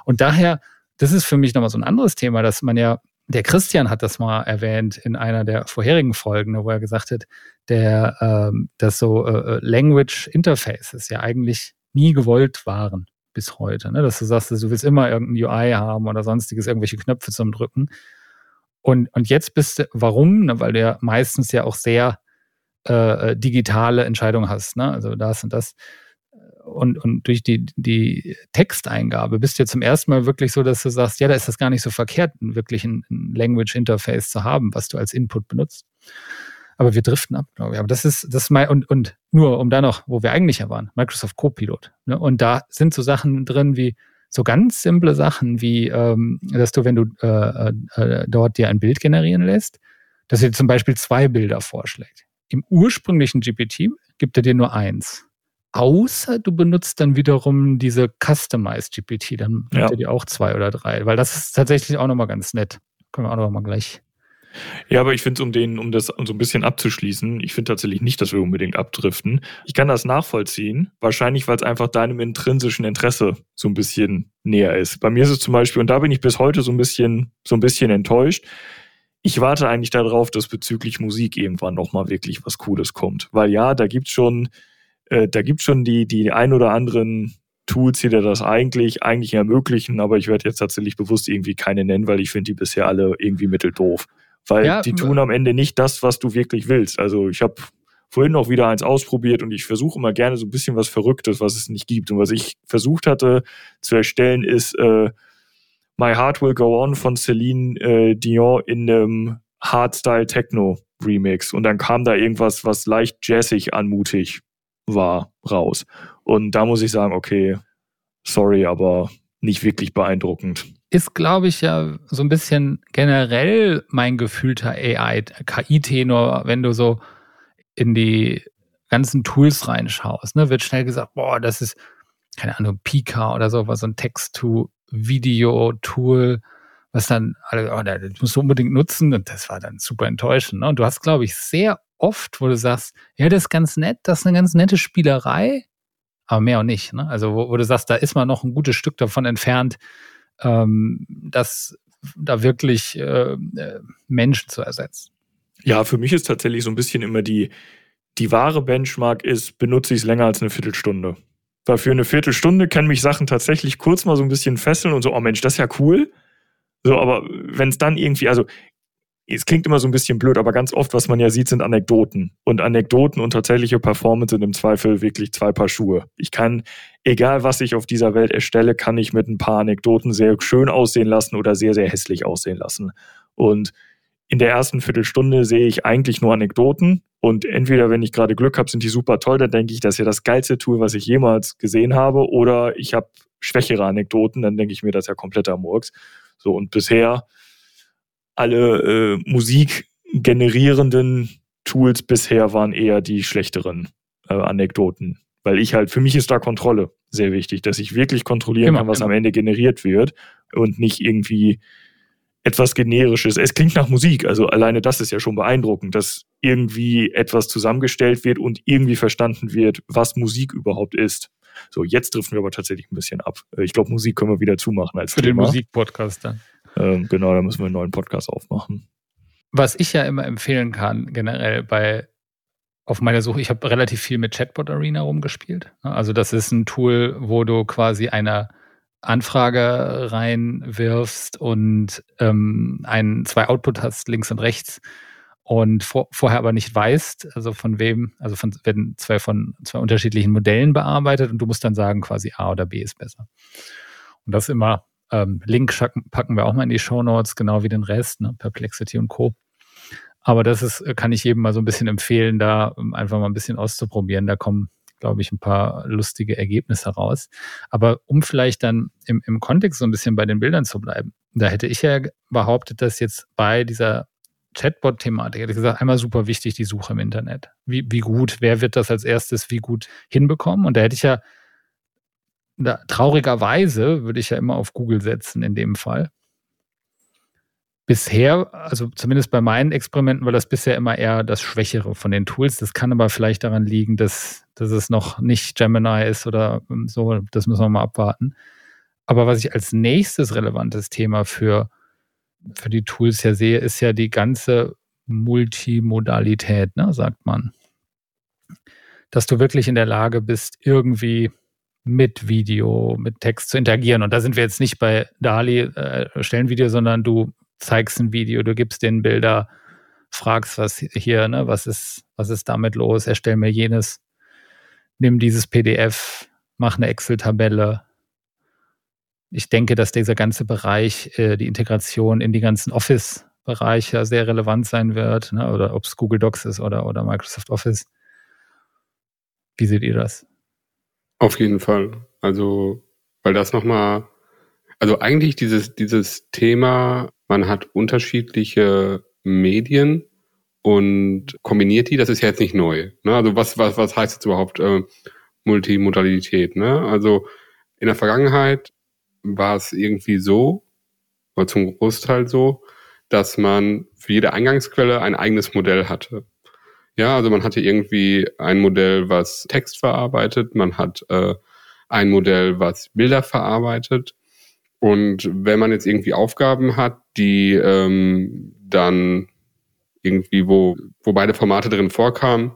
D: Und daher, das ist für mich nochmal so ein anderes Thema, dass man ja der Christian hat das mal erwähnt in einer der vorherigen Folgen, wo er gesagt hat, der, ähm, dass so äh, äh Language Interfaces ja eigentlich nie gewollt waren bis heute. Ne? Dass du sagst, du willst immer irgendein UI haben oder sonstiges, irgendwelche Knöpfe zum Drücken. Und, und jetzt bist du, warum? Ne? Weil du ja meistens ja auch sehr äh, äh digitale Entscheidungen hast. Ne? Also das und das und, und durch die, die Texteingabe bist du ja zum ersten Mal wirklich so, dass du sagst, ja, da ist das gar nicht so verkehrt, wirklich ein, ein Language Interface zu haben, was du als Input benutzt. Aber wir driften ab, glaube ich. Aber das ist, das ist mein, und, und nur um da noch, wo wir eigentlich ja waren, Microsoft Copilot. Ne? Und da sind so Sachen drin wie, so ganz simple Sachen wie, ähm, dass du, wenn du äh, äh, äh dort dir ein Bild generieren lässt, dass er zum Beispiel zwei Bilder vorschlägt. Im ursprünglichen GPT gibt er dir nur eins. Außer du benutzt dann wiederum diese Customized GPT, dann gibt ja. er dir auch zwei oder drei, weil das ist tatsächlich auch nochmal ganz nett. Können wir auch nochmal gleich
B: ja, aber ich finde, um den, um das so ein bisschen abzuschließen, ich finde tatsächlich nicht, dass wir unbedingt abdriften. Ich kann das nachvollziehen, wahrscheinlich, weil es einfach deinem intrinsischen Interesse so ein bisschen näher ist. Bei mir ist es zum Beispiel, und da bin ich bis heute so ein bisschen, so ein bisschen enttäuscht. Ich warte eigentlich darauf, dass bezüglich Musik irgendwann nochmal wirklich was Cooles kommt. Weil ja, da gibt's schon, äh, da gibt's schon die, die ein oder anderen Tools, die dir das eigentlich, eigentlich ermöglichen, aber ich werde jetzt tatsächlich bewusst irgendwie keine nennen, weil ich finde die bisher alle irgendwie mitteldoof weil ja, die tun am Ende nicht das, was du wirklich willst. Also ich habe vorhin noch wieder eins ausprobiert und ich versuche immer gerne so ein bisschen was Verrücktes, was es nicht gibt. Und was ich versucht hatte zu erstellen, ist äh, My Heart Will Go On von Celine äh, Dion in einem Hardstyle Techno Remix. Und dann kam da irgendwas, was leicht jazzig anmutig war, raus. Und da muss ich sagen, okay, sorry, aber nicht wirklich beeindruckend
D: ist, glaube ich, ja so ein bisschen generell mein gefühlter AI, KI-Tenor, wenn du so in die ganzen Tools reinschaust, ne, wird schnell gesagt, boah, das ist, keine Ahnung, Pika oder so, was so ein Text-to-Video-Tool, was dann, oh, das musst du unbedingt nutzen und das war dann super enttäuschend. Ne? Und du hast, glaube ich, sehr oft, wo du sagst, ja, das ist ganz nett, das ist eine ganz nette Spielerei, aber mehr auch nicht. Ne? Also wo, wo du sagst, da ist man noch ein gutes Stück davon entfernt, ähm, das da wirklich äh, äh, Menschen zu ersetzen.
B: Ja, für mich ist tatsächlich so ein bisschen immer die, die wahre Benchmark ist, benutze ich es länger als eine Viertelstunde. Weil für eine Viertelstunde können mich Sachen tatsächlich kurz mal so ein bisschen fesseln und so, oh Mensch, das ist ja cool. So, aber wenn es dann irgendwie, also es klingt immer so ein bisschen blöd, aber ganz oft, was man ja sieht, sind Anekdoten. Und Anekdoten und tatsächliche Performance sind im Zweifel wirklich zwei Paar Schuhe. Ich kann, egal was ich auf dieser Welt erstelle, kann ich mit ein paar Anekdoten sehr schön aussehen lassen oder sehr, sehr hässlich aussehen lassen. Und in der ersten Viertelstunde sehe ich eigentlich nur Anekdoten. Und entweder, wenn ich gerade Glück habe, sind die super toll, dann denke ich, das ist ja das geilste Tool, was ich jemals gesehen habe. Oder ich habe schwächere Anekdoten, dann denke ich mir, das ist ja kompletter Murks. So, und bisher alle äh, Musik generierenden Tools bisher waren eher die schlechteren äh, Anekdoten. Weil ich halt, für mich ist da Kontrolle sehr wichtig, dass ich wirklich kontrollieren immer, kann, was immer. am Ende generiert wird und nicht irgendwie etwas Generisches. Es klingt nach Musik, also alleine das ist ja schon beeindruckend, dass irgendwie etwas zusammengestellt wird und irgendwie verstanden wird, was Musik überhaupt ist. So, jetzt driften wir aber tatsächlich ein bisschen ab. Äh, ich glaube, Musik können wir wieder zumachen als
D: Für Thema. den Musikpodcast dann.
B: Ähm, genau, da müssen wir einen neuen Podcast aufmachen.
D: Was ich ja immer empfehlen kann, generell bei auf meiner Suche, ich habe relativ viel mit Chatbot Arena rumgespielt. Also das ist ein Tool, wo du quasi eine Anfrage reinwirfst und ähm, ein, zwei Output hast, links und rechts, und vor, vorher aber nicht weißt, also von wem, also von, werden zwei von zwei unterschiedlichen Modellen bearbeitet und du musst dann sagen, quasi A oder B ist besser. Und das immer ähm, Link packen wir auch mal in die Show Notes, genau wie den Rest, ne? Perplexity und Co. Aber das ist, kann ich jedem mal so ein bisschen empfehlen, da einfach mal ein bisschen auszuprobieren. Da kommen, glaube ich, ein paar lustige Ergebnisse raus. Aber um vielleicht dann im, im Kontext so ein bisschen bei den Bildern zu bleiben, da hätte ich ja behauptet, dass jetzt bei dieser Chatbot-Thematik, hätte ich gesagt, einmal super wichtig, die Suche im Internet. Wie, wie gut, wer wird das als erstes wie gut hinbekommen? Und da hätte ich ja da, traurigerweise würde ich ja immer auf Google setzen in dem Fall. Bisher, also zumindest bei meinen Experimenten, war das bisher immer eher das Schwächere von den Tools. Das kann aber vielleicht daran liegen, dass, dass es noch nicht Gemini ist oder so. Das müssen wir mal abwarten. Aber was ich als nächstes relevantes Thema für, für die Tools ja sehe, ist ja die ganze Multimodalität, ne, sagt man. Dass du wirklich in der Lage bist, irgendwie mit Video, mit Text zu interagieren. Und da sind wir jetzt nicht bei Dali, äh, stellen Video, sondern du zeigst ein Video, du gibst den Bilder, fragst, was hier, ne, was ist, was ist damit los, erstell mir jenes, nimm dieses PDF, mach eine Excel-Tabelle. Ich denke, dass dieser ganze Bereich, äh, die Integration in die ganzen Office Bereich ja sehr relevant sein wird, ne? oder ob es Google Docs ist oder, oder Microsoft Office. Wie seht ihr das?
A: Auf jeden Fall. Also, weil das nochmal, also eigentlich dieses, dieses Thema, man hat unterschiedliche Medien und kombiniert die, das ist ja jetzt nicht neu. Ne? Also was, was, was heißt jetzt überhaupt äh, Multimodalität? Ne? Also in der Vergangenheit war es irgendwie so, oder zum Großteil so, dass man für jede Eingangsquelle ein eigenes Modell hatte. Ja, also man hatte irgendwie ein Modell, was Text verarbeitet, man hat äh, ein Modell, was Bilder verarbeitet. Und wenn man jetzt irgendwie Aufgaben hat, die ähm, dann irgendwie, wo, wo beide Formate drin vorkamen,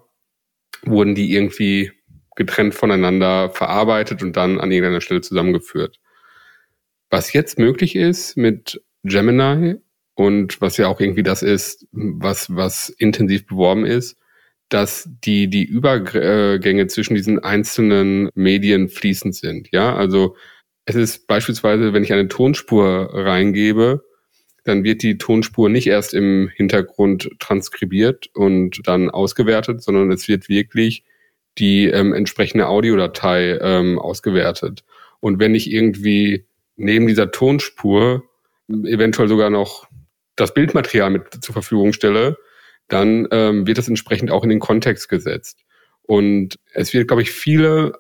A: wurden die irgendwie getrennt voneinander verarbeitet und dann an irgendeiner Stelle zusammengeführt. Was jetzt möglich ist mit Gemini und was ja auch irgendwie das ist, was, was intensiv beworben ist, dass die, die Übergänge zwischen diesen einzelnen Medien fließend sind. Ja, also es ist beispielsweise, wenn ich eine Tonspur reingebe, dann wird die Tonspur nicht erst im Hintergrund transkribiert und dann ausgewertet, sondern es wird wirklich die ähm, entsprechende Audiodatei ähm, ausgewertet. Und wenn ich irgendwie neben dieser Tonspur eventuell sogar noch das Bildmaterial mit zur Verfügung stelle, dann ähm, wird das entsprechend auch in den Kontext gesetzt. Und es wird, glaube ich, viele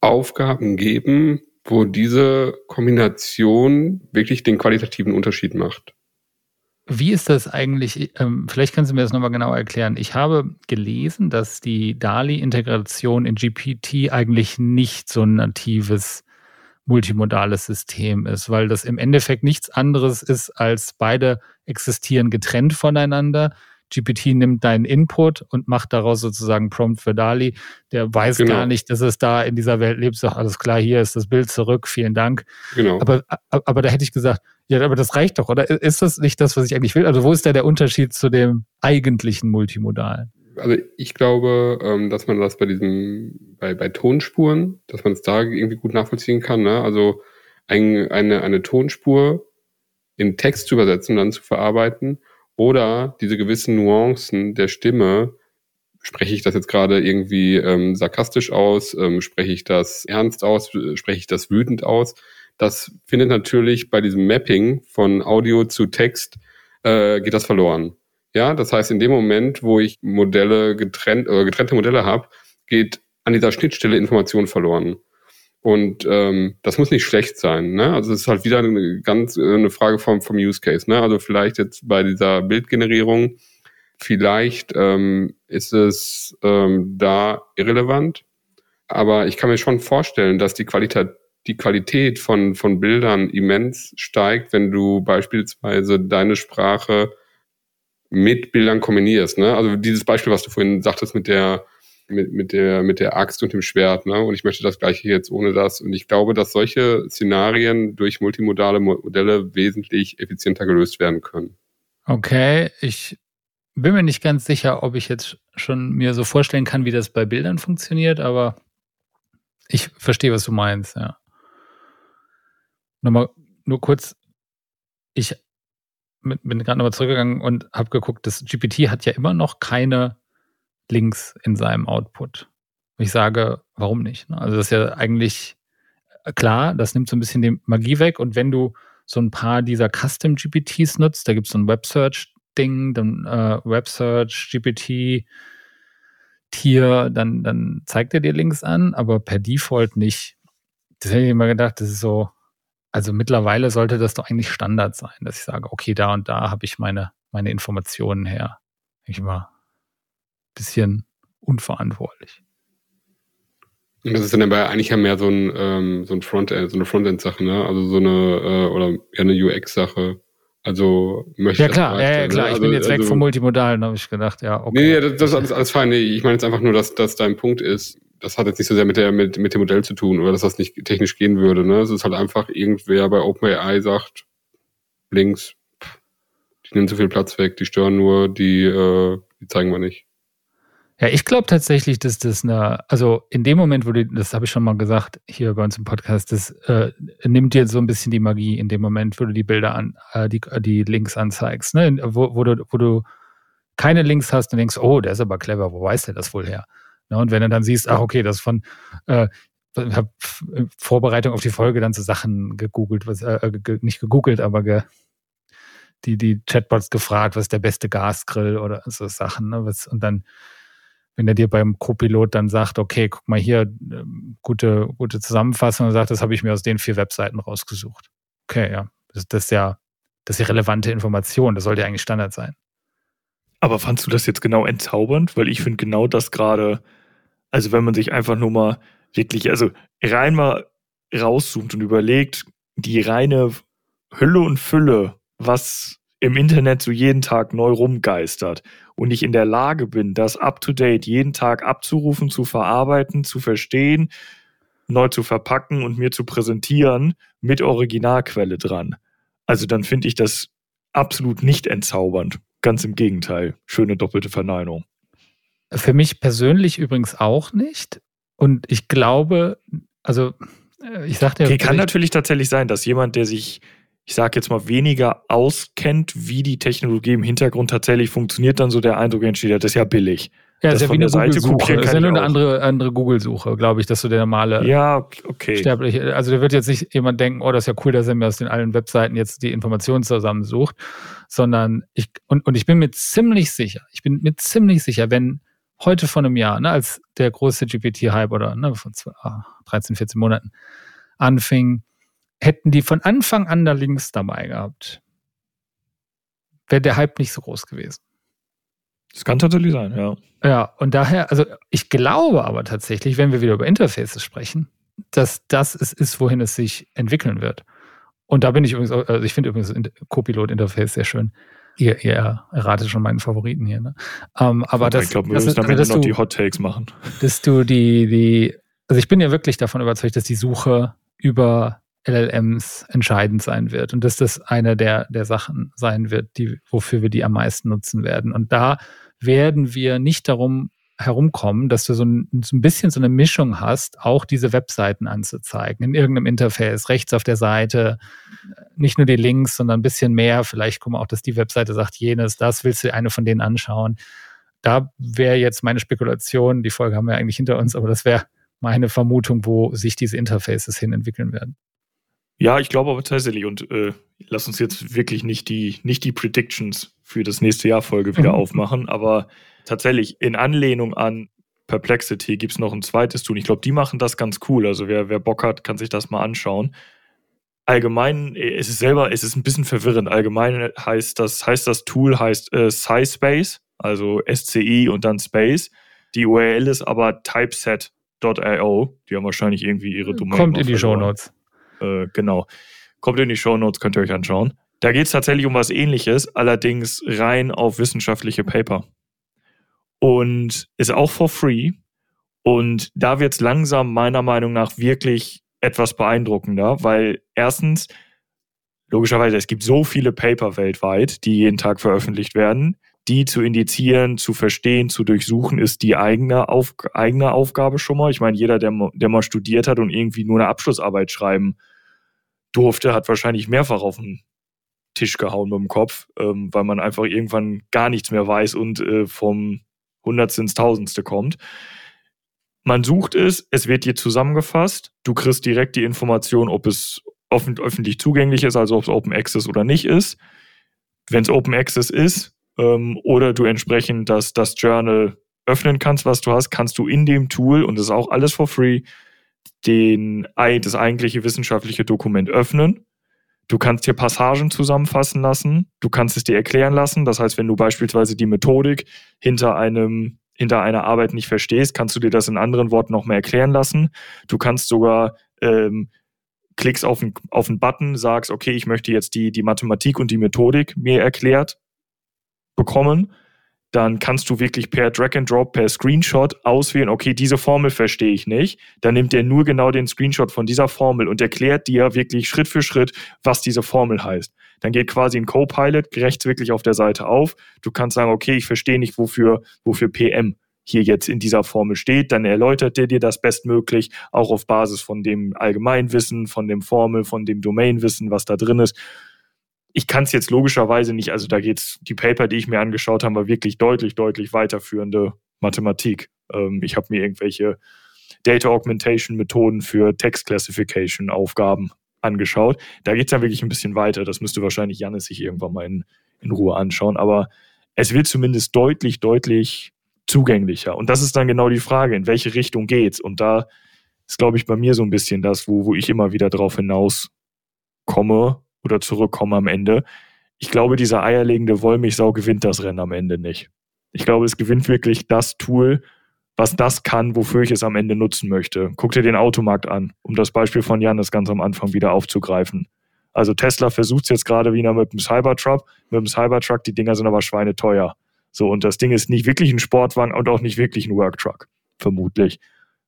A: Aufgaben geben, wo diese Kombination wirklich den qualitativen Unterschied macht.
D: Wie ist das eigentlich? Ähm, vielleicht kannst du mir das nochmal genau erklären. Ich habe gelesen, dass die DALI-Integration in GPT eigentlich nicht so ein natives multimodales System ist, weil das im Endeffekt nichts anderes ist, als beide existieren getrennt voneinander. GPT nimmt deinen Input und macht daraus sozusagen Prompt für DALI. Der weiß genau. gar nicht, dass es da in dieser Welt lebt. Sagt, alles klar, hier ist das Bild zurück, vielen Dank. Genau. Aber, aber da hätte ich gesagt, ja, aber das reicht doch, oder? Ist das nicht das, was ich eigentlich will? Also wo ist da der Unterschied zu dem eigentlichen Multimodalen?
A: Also ich glaube, ähm, dass man das bei diesem, bei, bei Tonspuren, dass man es da irgendwie gut nachvollziehen kann. Ne? Also ein, eine, eine Tonspur in Text zu übersetzen, dann zu verarbeiten oder diese gewissen Nuancen der Stimme, spreche ich das jetzt gerade irgendwie ähm, sarkastisch aus, ähm, spreche ich das ernst aus, spreche ich das wütend aus. Das findet natürlich bei diesem Mapping von Audio zu Text, äh, geht das verloren. Ja, das heißt, in dem Moment, wo ich Modelle getrennt, äh, getrennte Modelle habe, geht an dieser Schnittstelle Information verloren. Und ähm, das muss nicht schlecht sein. Ne? Also es ist halt wieder eine ganz äh, eine Frage vom, vom Use Case. Ne? Also vielleicht jetzt bei dieser Bildgenerierung, vielleicht ähm, ist es ähm, da irrelevant. Aber ich kann mir schon vorstellen, dass die Qualität, die Qualität von, von Bildern immens steigt, wenn du beispielsweise deine Sprache mit Bildern kombinierst. Ne? Also dieses Beispiel, was du vorhin sagtest mit der mit, mit, der, mit der Axt und dem Schwert. Ne? Und ich möchte das gleiche jetzt ohne das. Und ich glaube, dass solche Szenarien durch multimodale Modelle wesentlich effizienter gelöst werden können.
D: Okay, ich bin mir nicht ganz sicher, ob ich jetzt schon mir so vorstellen kann, wie das bei Bildern funktioniert, aber ich verstehe, was du meinst, ja. Nochmal, nur kurz, ich bin gerade nochmal zurückgegangen und habe geguckt, das GPT hat ja immer noch keine Links in seinem Output. Ich sage, warum nicht? Ne? Also das ist ja eigentlich äh, klar, das nimmt so ein bisschen die Magie weg. Und wenn du so ein paar dieser Custom GPTs nutzt, da gibt es so ein Web Search Ding, dann äh, Web Search GPT Tier, dann, dann zeigt er dir Links an, aber per Default nicht. Das hätte ich immer gedacht, das ist so, also mittlerweile sollte das doch eigentlich Standard sein, dass ich sage, okay, da und da habe ich meine, meine Informationen her. Ich immer, bisschen unverantwortlich.
A: Und das ist dann aber eigentlich ja mehr so ein, ähm, so ein Frontend, so eine Frontend-Sache, ne? Also so eine, äh, oder ja eine UX-Sache. Also möchte
D: Ja klar, ja, ja, klar. Ne? Ich also, bin jetzt weg also, vom Multimodalen, habe ich gedacht, ja,
A: okay. Nee, nee das, das ist alles, alles fein. Nee, ich meine jetzt einfach nur, dass, dass dein Punkt ist, das hat jetzt nicht so sehr mit der, mit, mit dem Modell zu tun oder dass das nicht technisch gehen würde, ne? Es ist halt einfach irgendwer bei OpenAI sagt, links, die nehmen zu viel Platz weg, die stören nur, die, äh, die zeigen wir nicht.
D: Ja, ich glaube tatsächlich, dass das eine, also in dem Moment, wo du, das habe ich schon mal gesagt hier bei uns im Podcast, das äh, nimmt dir so ein bisschen die Magie in dem Moment, wo du die Bilder an, äh, die, die Links anzeigst, ne? wo, wo, du, wo du keine Links hast und denkst, oh, der ist aber clever, wo weiß der das wohl her? Ne? Und wenn du dann siehst, ach okay, das ist von, äh, habe Vorbereitung auf die Folge dann zu Sachen gegoogelt, was, äh, äh nicht gegoogelt, aber ge, die, die Chatbots gefragt, was ist der beste Gasgrill oder so Sachen, ne? Was, und dann wenn er dir beim Co-Pilot dann sagt, okay, guck mal hier, ähm, gute, gute Zusammenfassung und sagt, das habe ich mir aus den vier Webseiten rausgesucht. Okay, ja. Das, das ist ja, das ist ja relevante Information. Das sollte ja eigentlich Standard sein.
B: Aber fandst du das jetzt genau entzaubernd? Weil ich finde genau das gerade, also wenn man sich einfach nur mal wirklich, also rein mal rauszoomt und überlegt, die reine Hülle und Fülle, was im Internet so jeden Tag neu rumgeistert und ich in der Lage bin, das up-to-date jeden Tag abzurufen, zu verarbeiten, zu verstehen, neu zu verpacken und mir zu präsentieren mit Originalquelle dran. Also dann finde ich das absolut nicht entzaubernd. Ganz im Gegenteil. Schöne doppelte Verneinung.
D: Für mich persönlich übrigens auch nicht. Und ich glaube, also äh, ich sagte
B: ja. Okay, kann natürlich tatsächlich sein, dass jemand, der sich ich sage jetzt mal, weniger auskennt, wie die Technologie im Hintergrund tatsächlich funktioniert, dann so der Eindruck entsteht, das ist ja billig.
D: Ja,
B: das
D: ist ja wie eine Google-Suche. Das ist ja nur eine andere, andere Google-Suche, glaube ich, dass du der normale
B: ja, okay.
D: sterbliche, also da wird jetzt nicht jemand denken, oh, das ist ja cool, dass er mir aus den allen Webseiten jetzt die Informationen zusammensucht, sondern ich, und, und ich bin mir ziemlich sicher, ich bin mir ziemlich sicher, wenn heute vor einem Jahr, ne, als der große GPT-Hype oder ne, von 13, 14 Monaten anfing, hätten die von Anfang an da links dabei gehabt, wäre der Hype nicht so groß gewesen.
B: Das kann tatsächlich sein, ja.
D: Ja, und daher, also ich glaube aber tatsächlich, wenn wir wieder über Interfaces sprechen, dass das es ist, wohin es sich entwickeln wird. Und da bin ich übrigens, also ich finde übrigens Copilot-Interface sehr schön. Ihr, ihr erratet schon meinen Favoriten hier, ne? Ähm, aber das,
B: ich glaube, wir müssen am Ende noch die Hot Takes machen.
D: Dass du die, die, also ich bin ja wirklich davon überzeugt, dass die Suche über LLMs entscheidend sein wird und dass das eine der, der Sachen sein wird, die, wofür wir die am meisten nutzen werden. Und da werden wir nicht darum herumkommen, dass du so ein, so ein bisschen so eine Mischung hast, auch diese Webseiten anzuzeigen, in irgendeinem Interface, rechts auf der Seite, nicht nur die Links, sondern ein bisschen mehr. Vielleicht gucken wir auch, dass die Webseite sagt, jenes, das willst du eine von denen anschauen. Da wäre jetzt meine Spekulation, die Folge haben wir eigentlich hinter uns, aber das wäre meine Vermutung, wo sich diese Interfaces hin entwickeln werden.
B: Ja, ich glaube aber tatsächlich und äh, lass uns jetzt wirklich nicht die, nicht die Predictions für das nächste Jahr Folge wieder mhm. aufmachen, aber tatsächlich in Anlehnung an Perplexity gibt es noch ein zweites Tool. Ich glaube, die machen das ganz cool. Also wer, wer Bock hat, kann sich das mal anschauen. Allgemein, äh, es ist selber, es ist ein bisschen verwirrend. Allgemein heißt das, heißt das Tool heißt äh, SciSpace, also SCI und dann Space. Die URL ist aber typeset.io. Die haben wahrscheinlich irgendwie ihre
D: Domain. Kommt in die Show Notes.
B: Äh, genau. Kommt in die Show Notes, könnt ihr euch anschauen. Da geht es tatsächlich um was ähnliches, allerdings rein auf wissenschaftliche Paper. Und ist auch for free. Und da wird es langsam meiner Meinung nach wirklich etwas beeindruckender, weil erstens, logischerweise, es gibt so viele Paper weltweit, die jeden Tag veröffentlicht werden. Die zu indizieren, zu verstehen, zu durchsuchen, ist die eigene, auf, eigene Aufgabe schon mal. Ich meine, jeder, der, der mal studiert hat und irgendwie nur eine Abschlussarbeit schreiben durfte, hat wahrscheinlich mehrfach auf den Tisch gehauen mit dem Kopf, ähm, weil man einfach irgendwann gar nichts mehr weiß und äh, vom Hundertste ins Tausendste kommt. Man sucht es, es wird dir zusammengefasst, du kriegst direkt die Information, ob es offen, öffentlich zugänglich ist, also ob es Open Access oder nicht ist. Wenn es Open Access ist ähm, oder du entsprechend das, das Journal öffnen kannst, was du hast, kannst du in dem Tool, und das ist auch alles for free, den, das eigentliche wissenschaftliche Dokument öffnen. Du kannst hier Passagen zusammenfassen lassen. Du kannst es dir erklären lassen. Das heißt, wenn du beispielsweise die Methodik hinter einem hinter einer Arbeit nicht verstehst, kannst du dir das in anderen Worten noch mehr erklären lassen. Du kannst sogar ähm, klickst auf einen, auf einen Button, sagst, okay, ich möchte jetzt die, die Mathematik und die Methodik mir erklärt bekommen dann kannst du wirklich per Drag and Drop, per Screenshot auswählen, okay, diese Formel verstehe ich nicht. Dann nimmt er nur genau den Screenshot von dieser Formel und erklärt dir wirklich Schritt für Schritt, was diese Formel heißt. Dann geht quasi ein Copilot rechts wirklich auf der Seite auf. Du kannst sagen, okay, ich verstehe nicht, wofür, wofür PM hier jetzt in dieser Formel steht, dann erläutert der dir das bestmöglich, auch auf Basis von dem Allgemeinwissen, von dem Formel, von dem Domainwissen, was da drin ist. Ich kann es jetzt logischerweise nicht, also da geht's, die Paper, die ich mir angeschaut habe, war wirklich deutlich, deutlich weiterführende Mathematik. Ähm, ich habe mir irgendwelche Data Augmentation Methoden für Text Classification Aufgaben angeschaut. Da geht's dann wirklich ein bisschen weiter. Das müsste wahrscheinlich Janis sich irgendwann mal in, in Ruhe anschauen. Aber es wird zumindest deutlich, deutlich zugänglicher. Und das ist dann genau die Frage, in welche Richtung geht's? Und da ist, glaube ich, bei mir so ein bisschen das, wo, wo ich immer wieder drauf hinaus komme oder zurückkomme am Ende. Ich glaube, dieser eierlegende Wollmilchsau gewinnt das Rennen am Ende nicht. Ich glaube, es gewinnt wirklich das Tool, was das kann, wofür ich es am Ende nutzen möchte. Guck dir den Automarkt an, um das Beispiel von Janis ganz am Anfang wieder aufzugreifen. Also Tesla versucht es jetzt gerade wieder mit dem Cybertruck. Mit dem Cybertruck, die Dinger sind aber schweineteuer. So, und das Ding ist nicht wirklich ein Sportwagen und auch nicht wirklich ein Worktruck, vermutlich.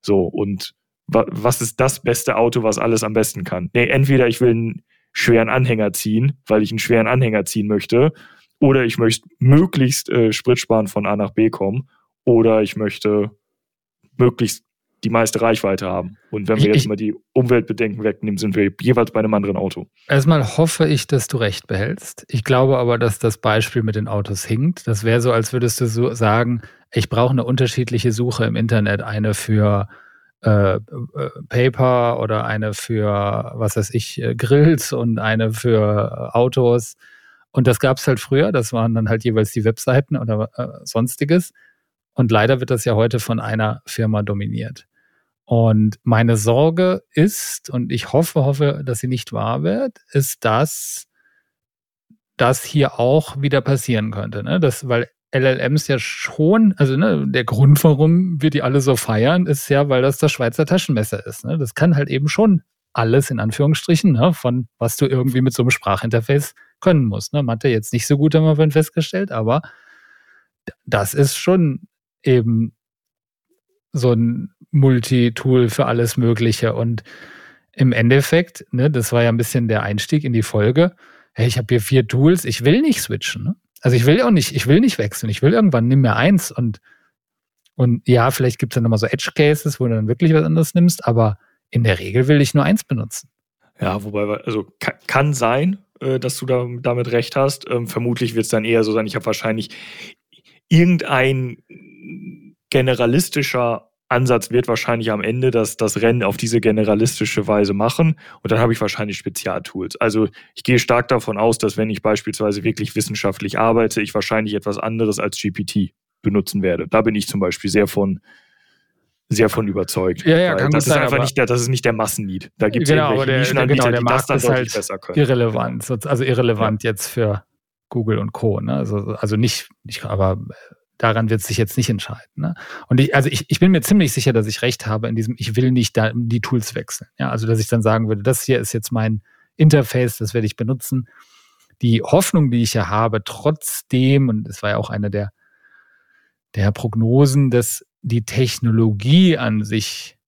B: So, und wa was ist das beste Auto, was alles am besten kann? Nee, entweder ich will einen schweren Anhänger ziehen, weil ich einen schweren Anhänger ziehen möchte, oder ich möchte möglichst äh, Spritsparen von A nach B kommen, oder ich möchte möglichst die meiste Reichweite haben. Und wenn wir jetzt ich, mal die Umweltbedenken wegnehmen, sind wir jeweils bei einem anderen Auto.
D: Erstmal hoffe ich, dass du recht behältst. Ich glaube aber, dass das Beispiel mit den Autos hinkt. Das wäre so, als würdest du so sagen, ich brauche eine unterschiedliche Suche im Internet. Eine für äh, äh, Paper oder eine für, was weiß ich, äh, Grills und eine für Autos. Und das gab es halt früher. Das waren dann halt jeweils die Webseiten oder äh, sonstiges. Und leider wird das ja heute von einer Firma dominiert. Und meine Sorge ist, und ich hoffe, hoffe, dass sie nicht wahr wird, ist, dass das hier auch wieder passieren könnte. Ne? Das, weil LLMs ja schon, also ne, der Grund, warum wir die alle so feiern, ist ja, weil das das Schweizer Taschenmesser ist. Ne? Das kann halt eben schon alles in Anführungsstrichen, ne, von was du irgendwie mit so einem Sprachinterface können musst. Ne? Mathe jetzt nicht so gut, haben wir festgestellt, aber das ist schon eben so ein Multitool für alles Mögliche. Und im Endeffekt, ne, das war ja ein bisschen der Einstieg in die Folge. Hey, ich habe hier vier Tools, ich will nicht switchen. Ne? Also ich will auch nicht, ich will nicht wechseln. Ich will irgendwann nimm mir eins und und ja, vielleicht gibt es dann nochmal so Edge Cases, wo du dann wirklich was anderes nimmst, aber in der Regel will ich nur eins benutzen.
B: Ja, wobei, also kann, sein, äh, dass du da, damit recht hast. Ähm, vermutlich wird es dann eher so sein, ich habe wahrscheinlich irgendein generalistischer Ansatz wird wahrscheinlich am Ende das, das Rennen auf diese generalistische Weise machen und dann habe ich wahrscheinlich Spezialtools. Also ich gehe stark davon aus, dass wenn ich beispielsweise wirklich wissenschaftlich arbeite, ich wahrscheinlich etwas anderes als GPT benutzen werde. Da bin ich zum Beispiel sehr von sehr von überzeugt.
D: Ja, ja, kann
B: das ist
D: sein,
B: einfach nicht der, das ist nicht der Massenlied. Da gibt es
D: genau, irgendwelche der, genau, der
B: die
D: Markt
B: das dann
D: ist halt
B: besser können.
D: Irrelevant, also irrelevant ja. jetzt für Google und Co. Ne? Also, also nicht, nicht, aber daran wird es sich jetzt nicht entscheiden. Ne? Und ich, also ich, ich bin mir ziemlich sicher, dass ich recht habe in diesem, ich will nicht da die Tools wechseln. Ja, also dass ich dann sagen würde, das hier ist jetzt mein Interface, das werde ich benutzen. Die Hoffnung, die ich ja habe, trotzdem, und das war ja auch eine der, der Prognosen, dass die Technologie an sich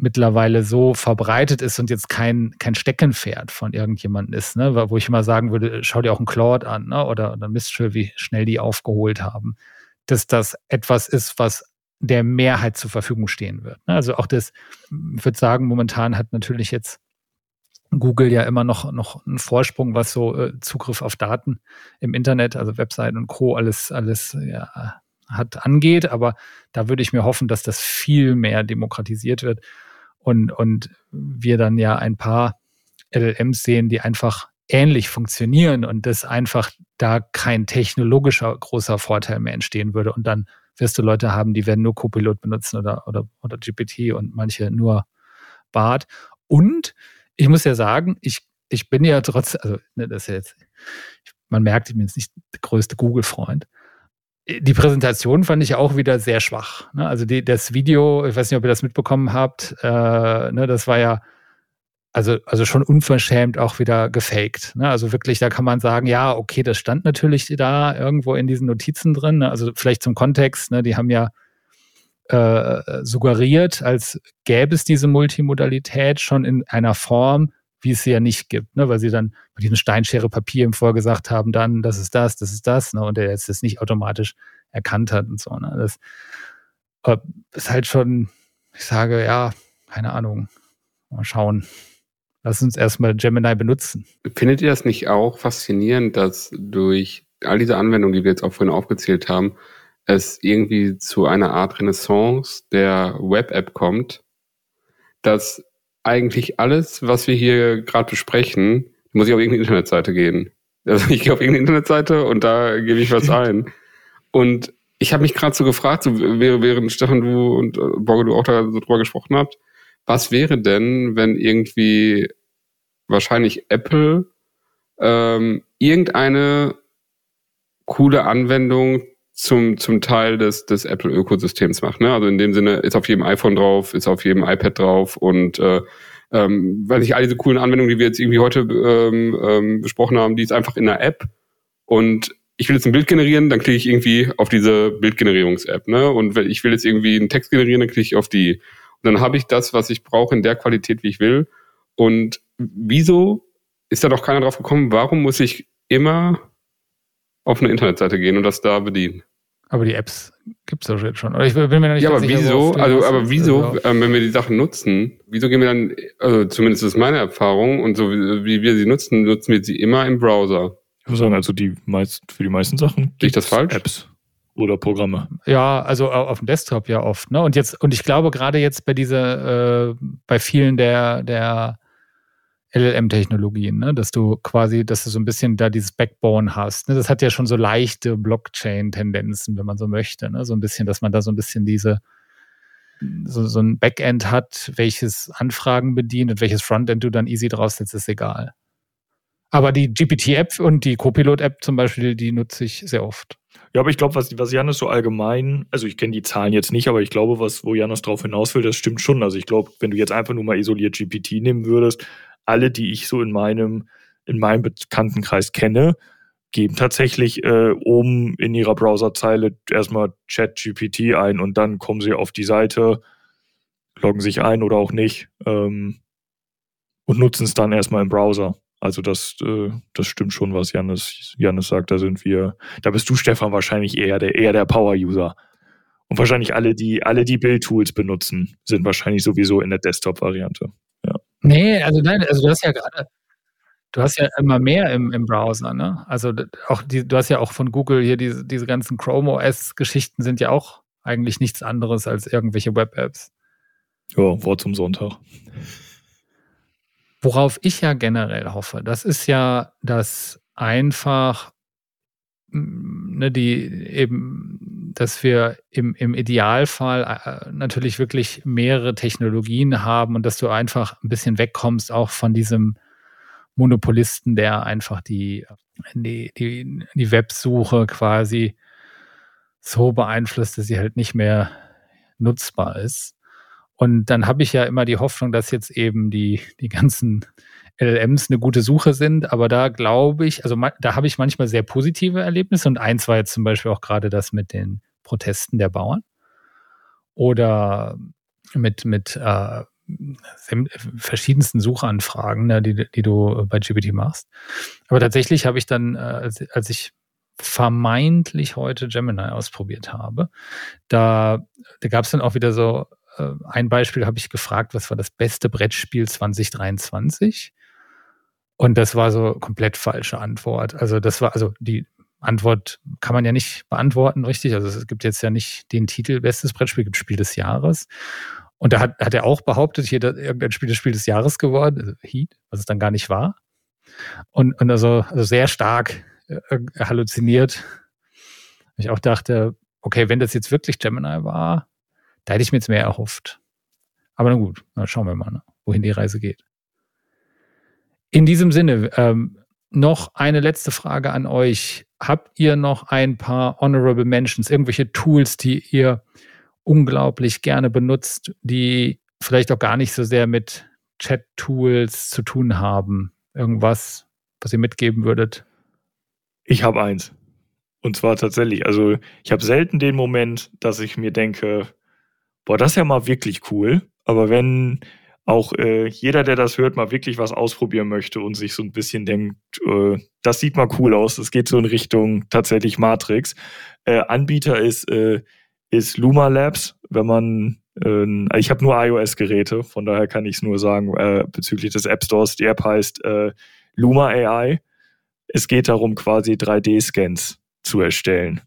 D: mittlerweile so verbreitet ist und jetzt kein, kein Steckenpferd von irgendjemandem ist, ne? wo ich immer sagen würde, schau dir auch einen Claude an ne? oder, oder Mistral, wie schnell die aufgeholt haben, dass das etwas ist, was der Mehrheit zur Verfügung stehen wird. Ne? Also auch das, ich würde sagen, momentan hat natürlich jetzt Google ja immer noch, noch einen Vorsprung, was so äh, Zugriff auf Daten im Internet, also Webseiten und Co. alles, alles ja, hat, angeht. Aber da würde ich mir hoffen, dass das viel mehr demokratisiert wird und, und wir dann ja ein paar LLMs sehen, die einfach ähnlich funktionieren und dass einfach da kein technologischer großer Vorteil mehr entstehen würde. Und dann wirst du Leute haben, die werden nur Copilot benutzen oder, oder, oder GPT und manche nur BART. Und ich muss ja sagen, ich, ich bin ja trotz, also ne, das ist jetzt, man merkt, ich bin jetzt nicht der größte Google-Freund, die Präsentation fand ich auch wieder sehr schwach. Ne? Also die, das Video, ich weiß nicht, ob ihr das mitbekommen habt, äh, ne, das war ja also, also schon unverschämt auch wieder gefaked. Ne? Also wirklich, da kann man sagen, ja, okay, das stand natürlich da irgendwo in diesen Notizen drin. Ne? Also vielleicht zum Kontext, ne? die haben ja äh, suggeriert, als gäbe es diese Multimodalität schon in einer Form, wie es sie ja nicht gibt, ne? weil sie dann bei diesem Steinschere Papier im Vorgesagt haben, dann, das ist das, das ist das, ne? und er jetzt ist nicht automatisch erkannt hat und so. Ne? Das ist halt schon, ich sage, ja, keine Ahnung, mal schauen. Lass uns erstmal Gemini benutzen.
A: Findet ihr das nicht auch faszinierend, dass durch all diese Anwendungen, die wir jetzt auch vorhin aufgezählt haben, es irgendwie zu einer Art Renaissance der Web-App kommt, dass eigentlich alles, was wir hier gerade besprechen, muss ich auf irgendeine Internetseite gehen. Also ich gehe auf irgendeine Internetseite und da gebe ich was ein. Und ich habe mich gerade so gefragt, so während Stefan, du und äh, Borge, du auch da so drüber gesprochen habt, was wäre denn, wenn irgendwie wahrscheinlich Apple ähm, irgendeine coole Anwendung zum, zum Teil des, des Apple-Ökosystems macht. Ne? Also in dem Sinne ist auf jedem iPhone drauf, ist auf jedem iPad drauf und äh, ähm, weil sich all diese coolen Anwendungen, die wir jetzt irgendwie heute ähm, ähm, besprochen haben, die ist einfach in der App und ich will jetzt ein Bild generieren, dann klicke ich irgendwie auf diese Bildgenerierungs-App. Ne? Und wenn ich will jetzt irgendwie einen Text generieren, dann klicke ich auf die. Und dann habe ich das, was ich brauche, in der Qualität, wie ich will. Und wieso ist da doch keiner drauf gekommen, warum muss ich immer auf eine Internetseite gehen und das da bedienen?
D: Aber die Apps gibt es doch jetzt schon. Oder ich bin mir
A: nicht ja, aber sicher, wieso, also, aber wieso, also, ähm, wenn wir die Sachen nutzen, wieso gehen wir dann, also zumindest ist meine Erfahrung und so wie, wie wir sie nutzen, nutzen wir sie immer im Browser.
B: Ich würde sagen, also die meist, für die meisten Sachen
A: ich das falsch?
B: Apps oder Programme.
D: Ja, also auf dem Desktop ja oft. Ne? Und jetzt, und ich glaube gerade jetzt bei dieser, äh, bei vielen der, der LLM-Technologien, ne? dass du quasi, dass du so ein bisschen da dieses Backbone hast. Ne? Das hat ja schon so leichte Blockchain-Tendenzen, wenn man so möchte. Ne? So ein bisschen, dass man da so ein bisschen diese, so, so ein Backend hat, welches Anfragen bedient und welches Frontend du dann easy draufsetzt, ist egal. Aber die GPT-App und die Copilot-App zum Beispiel, die nutze ich sehr oft.
B: Ja, aber ich glaube, was, was Janis so allgemein, also ich kenne die Zahlen jetzt nicht, aber ich glaube, was, wo Janis drauf hinaus will, das stimmt schon. Also ich glaube, wenn du jetzt einfach nur mal isoliert GPT nehmen würdest, alle, die ich so in meinem, in meinem Bekanntenkreis kenne, geben tatsächlich äh, oben in ihrer Browserzeile erstmal Chat-GPT ein und dann kommen sie auf die Seite, loggen sich ein oder auch nicht ähm, und nutzen es dann erstmal im Browser. Also das, äh, das stimmt schon, was Janis, Janis sagt. Da sind wir, da bist du, Stefan, wahrscheinlich eher der, eher der Power-User. Und wahrscheinlich alle, die, alle, die Build-Tools benutzen, sind wahrscheinlich sowieso in der Desktop-Variante.
D: Nee, also nein, also du hast ja gerade, du hast ja immer mehr im, im Browser, ne? Also auch die, du hast ja auch von Google hier diese, diese ganzen Chrome OS-Geschichten sind ja auch eigentlich nichts anderes als irgendwelche Web-Apps.
B: Ja, Wort zum Sonntag.
D: Worauf ich ja generell hoffe, das ist ja, dass einfach ne, die eben, dass wir im, im Idealfall äh, natürlich wirklich mehrere Technologien haben und dass du einfach ein bisschen wegkommst auch von diesem Monopolisten, der einfach die, die, die, die Websuche quasi so beeinflusst, dass sie halt nicht mehr nutzbar ist. Und dann habe ich ja immer die Hoffnung, dass jetzt eben die, die ganzen LLMs eine gute Suche sind, aber da glaube ich, also da habe ich manchmal sehr positive Erlebnisse und eins war jetzt zum Beispiel auch gerade das mit den Protesten der Bauern oder mit, mit äh, verschiedensten Suchanfragen, ne, die, die du bei GPT machst. Aber tatsächlich habe ich dann, äh, als, als ich vermeintlich heute Gemini ausprobiert habe, da, da gab es dann auch wieder so äh, ein Beispiel habe ich gefragt, was war das beste Brettspiel 2023? Und das war so komplett falsche Antwort. Also das war, also die Antwort kann man ja nicht beantworten, richtig? Also es gibt jetzt ja nicht den Titel Bestes Brettspiel, gibt Spiel des Jahres. Und da hat, hat er auch behauptet, hier irgendein Spiel des Spiel des Jahres geworden, also Heat, was es dann gar nicht war. Und, und also, also sehr stark äh, halluziniert. Ich auch dachte, okay, wenn das jetzt wirklich Gemini war, da hätte ich mir jetzt mehr erhofft. Aber na gut, na schauen wir mal, ne, wohin die Reise geht. In diesem Sinne, ähm, noch eine letzte Frage an euch. Habt ihr noch ein paar Honorable Mentions, irgendwelche Tools, die ihr unglaublich gerne benutzt, die vielleicht auch gar nicht so sehr mit Chat-Tools zu tun haben? Irgendwas, was ihr mitgeben würdet?
B: Ich habe eins. Und zwar tatsächlich, also ich habe selten den Moment, dass ich mir denke, boah, das ist ja mal wirklich cool. Aber wenn auch äh, jeder, der das hört, mal wirklich was ausprobieren möchte und sich so ein bisschen denkt, äh, das sieht mal cool aus, das geht so in Richtung tatsächlich Matrix. Äh, Anbieter ist, äh, ist Luma Labs, wenn man äh, ich habe nur iOS-Geräte, von daher kann ich es nur sagen, äh, bezüglich des App Stores, die App heißt äh, Luma AI. Es geht darum, quasi 3D-Scans zu erstellen.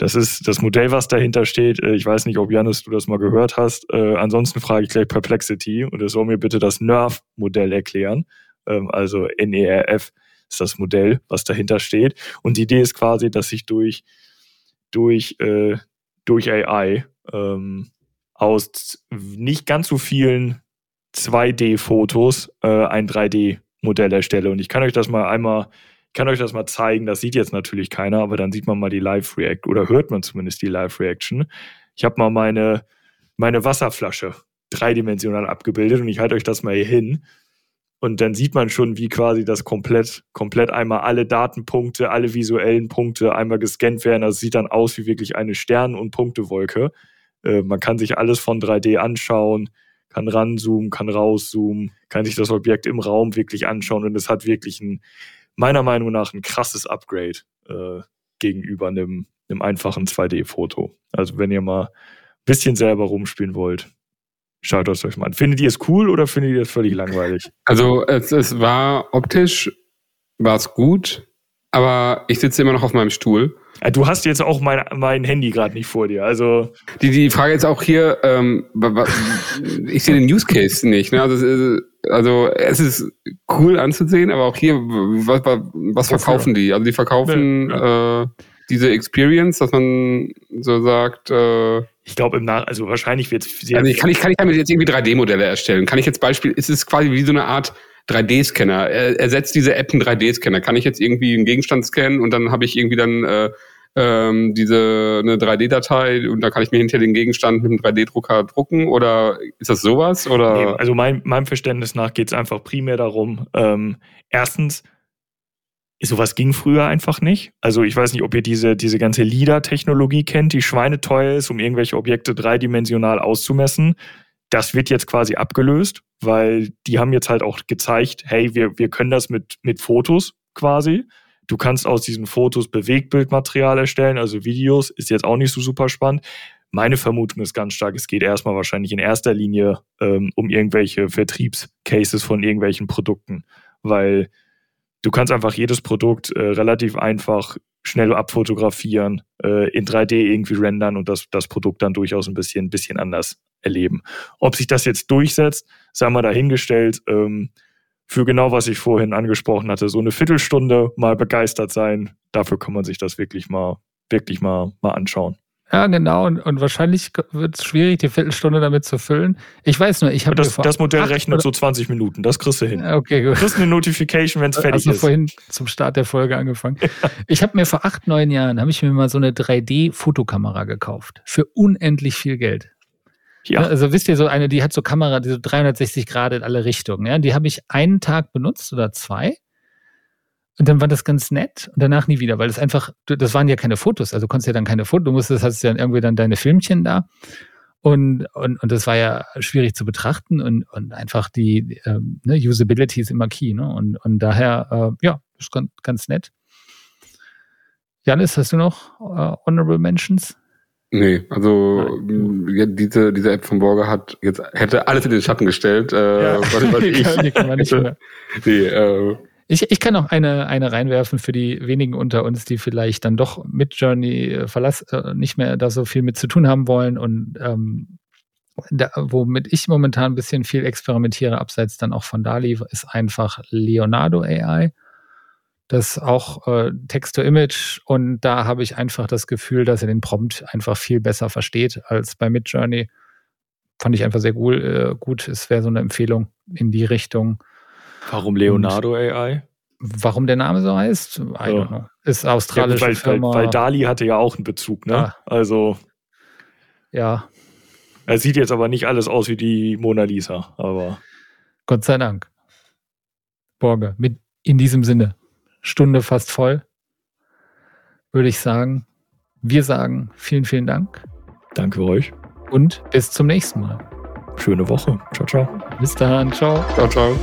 B: Das ist das Modell, was dahinter steht. Äh, ich weiß nicht, ob Janis, du das mal gehört hast. Äh, ansonsten frage ich gleich Perplexity und es soll mir bitte das NERV-Modell erklären. Ähm, also NERF ist das Modell, was dahinter steht. Und die Idee ist quasi, dass sich durch, durch, äh, durch AI ähm, aus nicht ganz so vielen 2D-Fotos äh, ein 3D-Modell erstelle. Und ich kann euch das mal einmal ich kann euch das mal zeigen. Das sieht jetzt natürlich keiner, aber dann sieht man mal die Live-React oder hört man zumindest die Live-Reaction. Ich habe mal meine, meine Wasserflasche dreidimensional abgebildet und ich halte euch das mal hier hin. Und dann sieht man schon, wie quasi das komplett, komplett einmal alle Datenpunkte, alle visuellen Punkte einmal gescannt werden. Das sieht dann aus wie wirklich eine Stern- und Punktewolke. Äh, man kann sich alles von 3D anschauen, kann ranzoomen, kann rauszoomen, kann sich das Objekt im Raum wirklich anschauen und es hat wirklich ein meiner Meinung nach ein krasses Upgrade äh, gegenüber einem, einem einfachen 2D-Foto. Also wenn ihr mal ein bisschen selber rumspielen wollt, schaut es euch mal an. Findet ihr es cool oder findet ihr es völlig langweilig?
A: Also es, es war optisch, war es gut, aber ich sitze immer noch auf meinem Stuhl.
B: Du hast jetzt auch mein, mein Handy gerade nicht vor dir. Also
A: die, die Frage ist auch hier, ähm, ich sehe den Use Case nicht. Ne? Also, also es ist cool anzusehen, aber auch hier, was, was verkaufen die? Also die verkaufen ja. äh, diese Experience, dass man so sagt. Äh,
B: ich glaube im Nach, also wahrscheinlich wird es.
A: Also ich kann ich kann ich damit jetzt irgendwie 3D-Modelle erstellen? Kann ich jetzt Beispiel? Ist es quasi wie so eine Art 3D-Scanner. Er ersetzt diese App einen 3D-Scanner. Kann ich jetzt irgendwie einen Gegenstand scannen und dann habe ich irgendwie dann äh, ähm, diese eine 3D-Datei und da kann ich mir hinterher den Gegenstand mit einem 3D-Drucker drucken oder ist das sowas? Oder? Nee,
B: also mein, meinem Verständnis nach geht es einfach primär darum, ähm, erstens, sowas ging früher einfach nicht. Also ich weiß nicht, ob ihr diese, diese ganze LIDAR-Technologie kennt, die schweineteuer ist, um irgendwelche Objekte dreidimensional auszumessen. Das wird jetzt quasi abgelöst, weil die haben jetzt halt auch gezeigt, hey, wir, wir können das mit, mit Fotos quasi. Du kannst aus diesen Fotos Bewegtbildmaterial erstellen, also Videos, ist jetzt auch nicht so super spannend. Meine Vermutung ist ganz stark, es geht erstmal wahrscheinlich in erster Linie ähm, um irgendwelche Vertriebscases von irgendwelchen Produkten, weil du kannst einfach jedes Produkt äh, relativ einfach schnell abfotografieren, äh, in 3D irgendwie rendern und das, das Produkt dann durchaus ein bisschen, ein bisschen anders erleben. Ob sich das jetzt durchsetzt, sei mal dahingestellt, ähm, für genau, was ich vorhin angesprochen hatte, so eine Viertelstunde mal begeistert sein, dafür kann man sich das wirklich mal, wirklich mal, mal anschauen.
D: Ja, genau. Und, und wahrscheinlich wird es schwierig, die Viertelstunde damit zu füllen. Ich weiß nur, ich habe.
B: Das, das Modell rechnet so 20 Minuten. Das kriegst du hin.
D: Okay,
B: gut. Du kriegst eine Notification, wenn es fertig
D: also ist. vorhin zum Start der Folge angefangen. Ich habe mir vor acht, neun Jahren, habe ich mir mal so eine 3D-Fotokamera gekauft. Für unendlich viel Geld. Ja. Also wisst ihr, so eine, die hat so Kamera, die so 360 Grad in alle Richtungen. Ja? Die habe ich einen Tag benutzt oder zwei. Und dann war das ganz nett und danach nie wieder, weil das einfach, das waren ja keine Fotos, also du konntest ja dann keine Fotos, du musstest, hast ja irgendwie dann deine Filmchen da. Und, und, und das war ja schwierig zu betrachten und, und einfach die ähm, ne, Usability ist immer key. Ne? Und, und daher, äh, ja, ist ganz, ganz nett. Janis, hast du noch äh, Honorable Mentions?
A: Nee, also ja, diese, diese App von Borger hat jetzt hätte alles in den Schatten gestellt. Äh, ja, was, was ich, kann man nicht mehr.
D: Nee, äh, ich, ich kann auch eine, eine reinwerfen für die wenigen unter uns, die vielleicht dann doch mit Journey äh, Verlass äh, nicht mehr da so viel mit zu tun haben wollen und ähm, da, womit ich momentan ein bisschen viel experimentiere, abseits dann auch von Dali, ist einfach Leonardo AI das auch äh, Text-to-Image und da habe ich einfach das Gefühl, dass er den Prompt einfach viel besser versteht als bei Midjourney. Fand ich einfach sehr cool, äh, gut. Es wäre so eine Empfehlung in die Richtung.
B: Warum Leonardo und AI?
D: Warum der Name so heißt? I don't know. Ist australische ja,
B: weil,
D: Firma.
B: Weil, weil, Dali hatte ja auch einen Bezug, ne? Ja. Also.
D: Ja.
B: Er sieht jetzt aber nicht alles aus wie die Mona Lisa, aber.
D: Gott sei Dank. Borge, mit in diesem Sinne. Stunde fast voll, würde ich sagen. Wir sagen vielen, vielen Dank.
B: Danke euch.
D: Und bis zum nächsten Mal.
B: schöne Woche. Ciao, ciao.
D: Bis dann. Ciao.
A: Ciao, ciao.